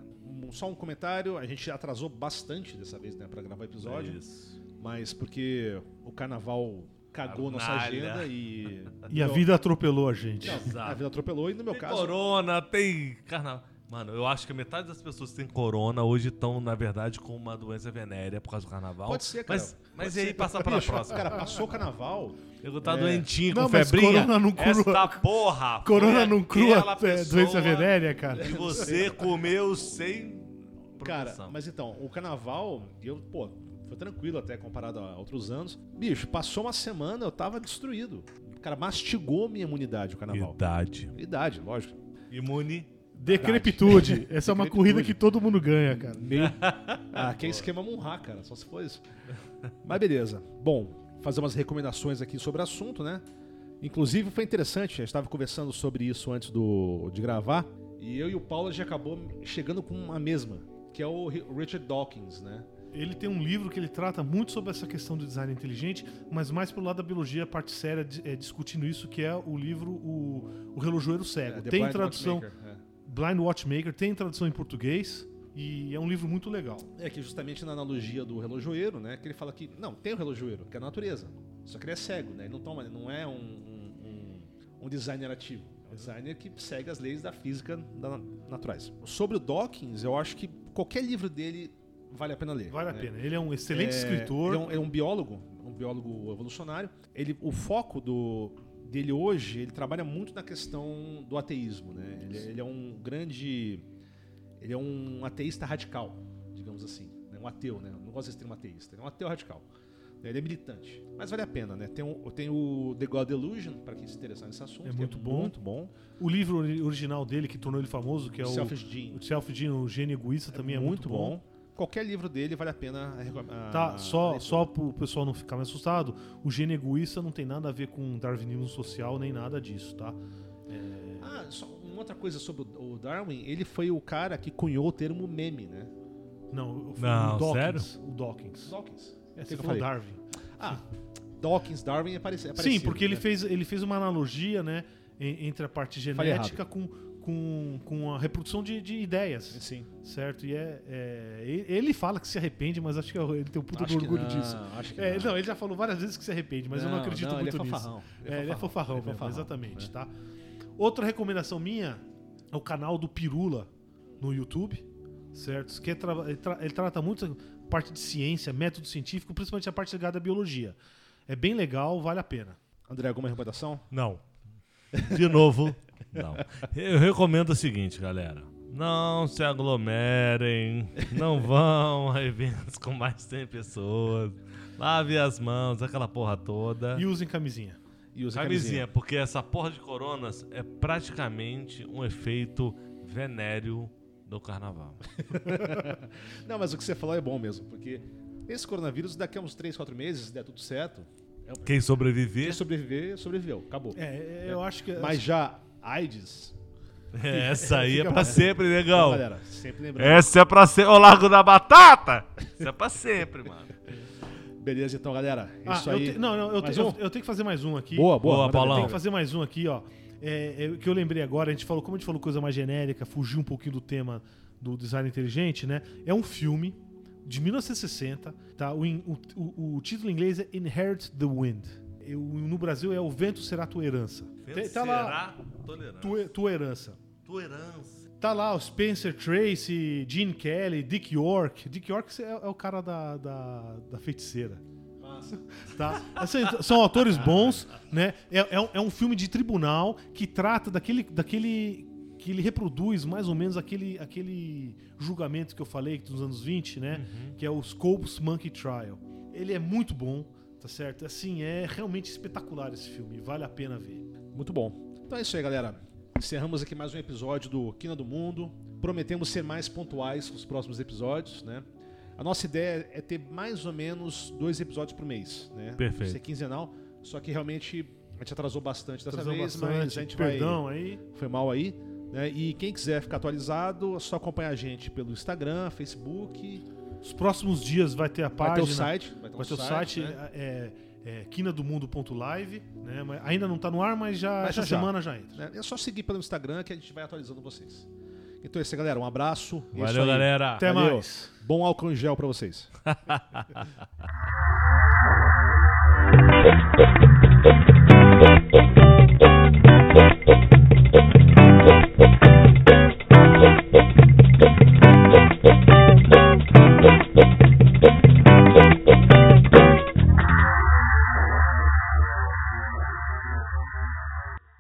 Só um comentário, a gente atrasou bastante dessa vez, né, pra gravar o episódio, É isso. mas porque o carnaval cagou nossa Carnalha. agenda e... E a vida atropelou a gente. Não, Exato. a vida atropelou e no meu Tem caso... corona, tem carnaval. Mano, eu acho que metade das pessoas que tem corona hoje estão, na verdade, com uma doença venérea por causa do carnaval. Pode ser, cara. Mas, mas e aí ser. passa pra Bicho, próxima. Cara, passou o carnaval, Eu tá É. doentinho, Não, com febrinha. corona não Esta porra. Corona não crua é, doença venérea, cara. Que você comeu sem Cara, proteção. mas então, o carnaval, eu, pô, foi tranquilo até comparado a outros anos. Bicho, passou uma semana, eu tava destruído. Cara, mastigou minha imunidade o carnaval. Idade. Idade, lógico. Imune. Decrepitude. Essa é uma corrida que todo mundo ganha, cara. Meio... ah, que é esquema Munra, cara, só se for isso. Mas beleza. Bom, fazer umas recomendações aqui sobre o assunto, né? Inclusive foi interessante, a gente estava conversando sobre isso antes do, de gravar, e eu e o Paulo já acabou chegando com a mesma, que é o Ri- Richard Dawkins, né? Ele tem um livro que ele trata muito sobre essa questão do design inteligente, mas mais pelo lado da biologia, a parte séria, é, discutindo isso, que é o livro O, o Relojoeiro Cego. É, tem tradução. Blind Watchmaker, tem tradução em português e é um livro muito legal. É que justamente na analogia do relojoeiro, né? Que ele fala que, não, tem o relojoeiro, que é a natureza. Só que ele é cego, né? Ele não, toma, ele não é um, um, um- um designer ativo. É um designer que segue as leis da física da, naturais. Sobre o Dawkins, eu acho que qualquer livro dele vale a pena ler. Vale a né? pena. Ele é um excelente É, escritor. Ele é um, é um biólogo, um biólogo evolucionário. Ele, o foco do, dele hoje, ele trabalha muito na questão do ateísmo, né? Ele, ele é um grande, ele é um ateísta radical, digamos assim, né? um ateu, né? Não gosto desse termo ateísta, ele é um ateu radical. Ele é militante, mas vale a pena, né? Tem, um, tem o The God Delusion para quem se interessar nesse assunto. É que muito bom. muito bom. O livro ori- original dele, que tornou ele famoso, que é o Selfish Gene. o Self Gene, o Gênio Egoísta, também é muito bom. Qualquer livro dele vale a pena. a recom- a- Tá, a só, leitura. só pro pessoal não ficar mais assustado, o gênio egoísta não tem nada a ver com darwinismo social nem nada disso, tá? Ah, só uma outra coisa sobre o Darwin, ele foi o cara que cunhou o termo meme, né? Não, o- Não, o Dawkins. sério? O Dawkins. Dawkins. É, você que eu falou falei? Darwin. Ah, Dawkins, Darwin é parecido. Sim, porque ele né? fez, ele fez uma analogia, né, en- entre a parte genética com, com, com a reprodução de, de ideias, Sim. certo? E é, é- ele- fala que se arrepende, mas acho que ele tem um puta de Acho que orgulho não, disso. Acho que É, não. não, ele já falou várias vezes que se arrepende, mas eu não acredito não, muito ele é nisso. fofarrão. É, ele é fofarrão ele é fofarrão, exatamente, né? tá? Outra recomendação minha é o canal do Pirula no YouTube, certo? Que é tra- ele, tra- ele trata muito a parte de ciência, método científico, principalmente a parte ligada à biologia. É bem legal, vale a pena. André, alguma recomendação? Não. De novo, não. Eu recomendo o seguinte, galera. Não se aglomerem, não vão a eventos com mais de 100 pessoas. Lave as mãos, aquela porra toda. E usem camisinha. E usa Camisinha, porque essa porra de coronas é praticamente um efeito venéreo do carnaval. Não, mas o que você falou é bom mesmo, porque esse coronavírus, daqui a uns 3, 4 meses, se der tudo certo, é- Quem quem sobreviver, sobreviver, sobreviveu. Acabou. É, eu acho que. Mas já AIDS. essa aí é pra mais- sempre, Então, negão. galera, sempre lembrando. Essa é pra ser o Largo da Batata. Isso é pra sempre, mano. Beleza, então, galera. Ah, Isso eu aí. te- não, não, eu, te- eu- um? eu tenho que fazer mais um aqui. Boa, boa. Boa, Paulão. ver. Tem que fazer mais um aqui, ó. É, é, o que eu lembrei agora, a gente falou, como a gente falou coisa mais genérica, fugiu um pouquinho do tema do design inteligente, né? É um filme de 1960, tá? O, in- o- o- o título em inglês é Inherit the Wind. E o- no Brasil é O Vento Será Tua Herança. Tem- tá lá, Será tolerância. tua, tua Herança. Tua herança. Tá lá o Spencer Tracy, Gene Kelly, Dick York. Dick York é, é o cara da, da, da feiticeira. Tá? Assim, são atores bons, né? É, é um, é um filme de tribunal que trata daquele, daquele. que ele reproduz mais ou menos aquele, aquele julgamento que eu falei dos anos 20, né? Que é o Scopes Monkey Trial. Ele é muito bom, tá certo? Assim, é realmente espetacular esse filme, vale a pena ver. Muito bom. Então é isso aí, galera. Encerramos aqui mais um episódio do Quina do Mundo. Prometemos ser mais pontuais nos próximos episódios, né? A nossa ideia é ter mais ou menos dois episódios por mês, né? Perfeito. Ser quinzenal, só que realmente a gente atrasou bastante dessa Atrasou vez, bastante, mas a gente vai Perdão aí. foi mal aí. Né? E quem quiser ficar atualizado, é só acompanhar a gente pelo Instagram, Facebook, Os próximos dias vai ter a vai página. ter o site com seu site site, né? é, é, quinadomundo.live, né? Ainda não está no ar, mas já mas essa já, semana já entra. É, é só seguir pelo Instagram que a gente vai atualizando vocês. Então é isso, galera. Um abraço. É Valeu, galera. Até Valeu. mais. Bom álcool em gel para vocês.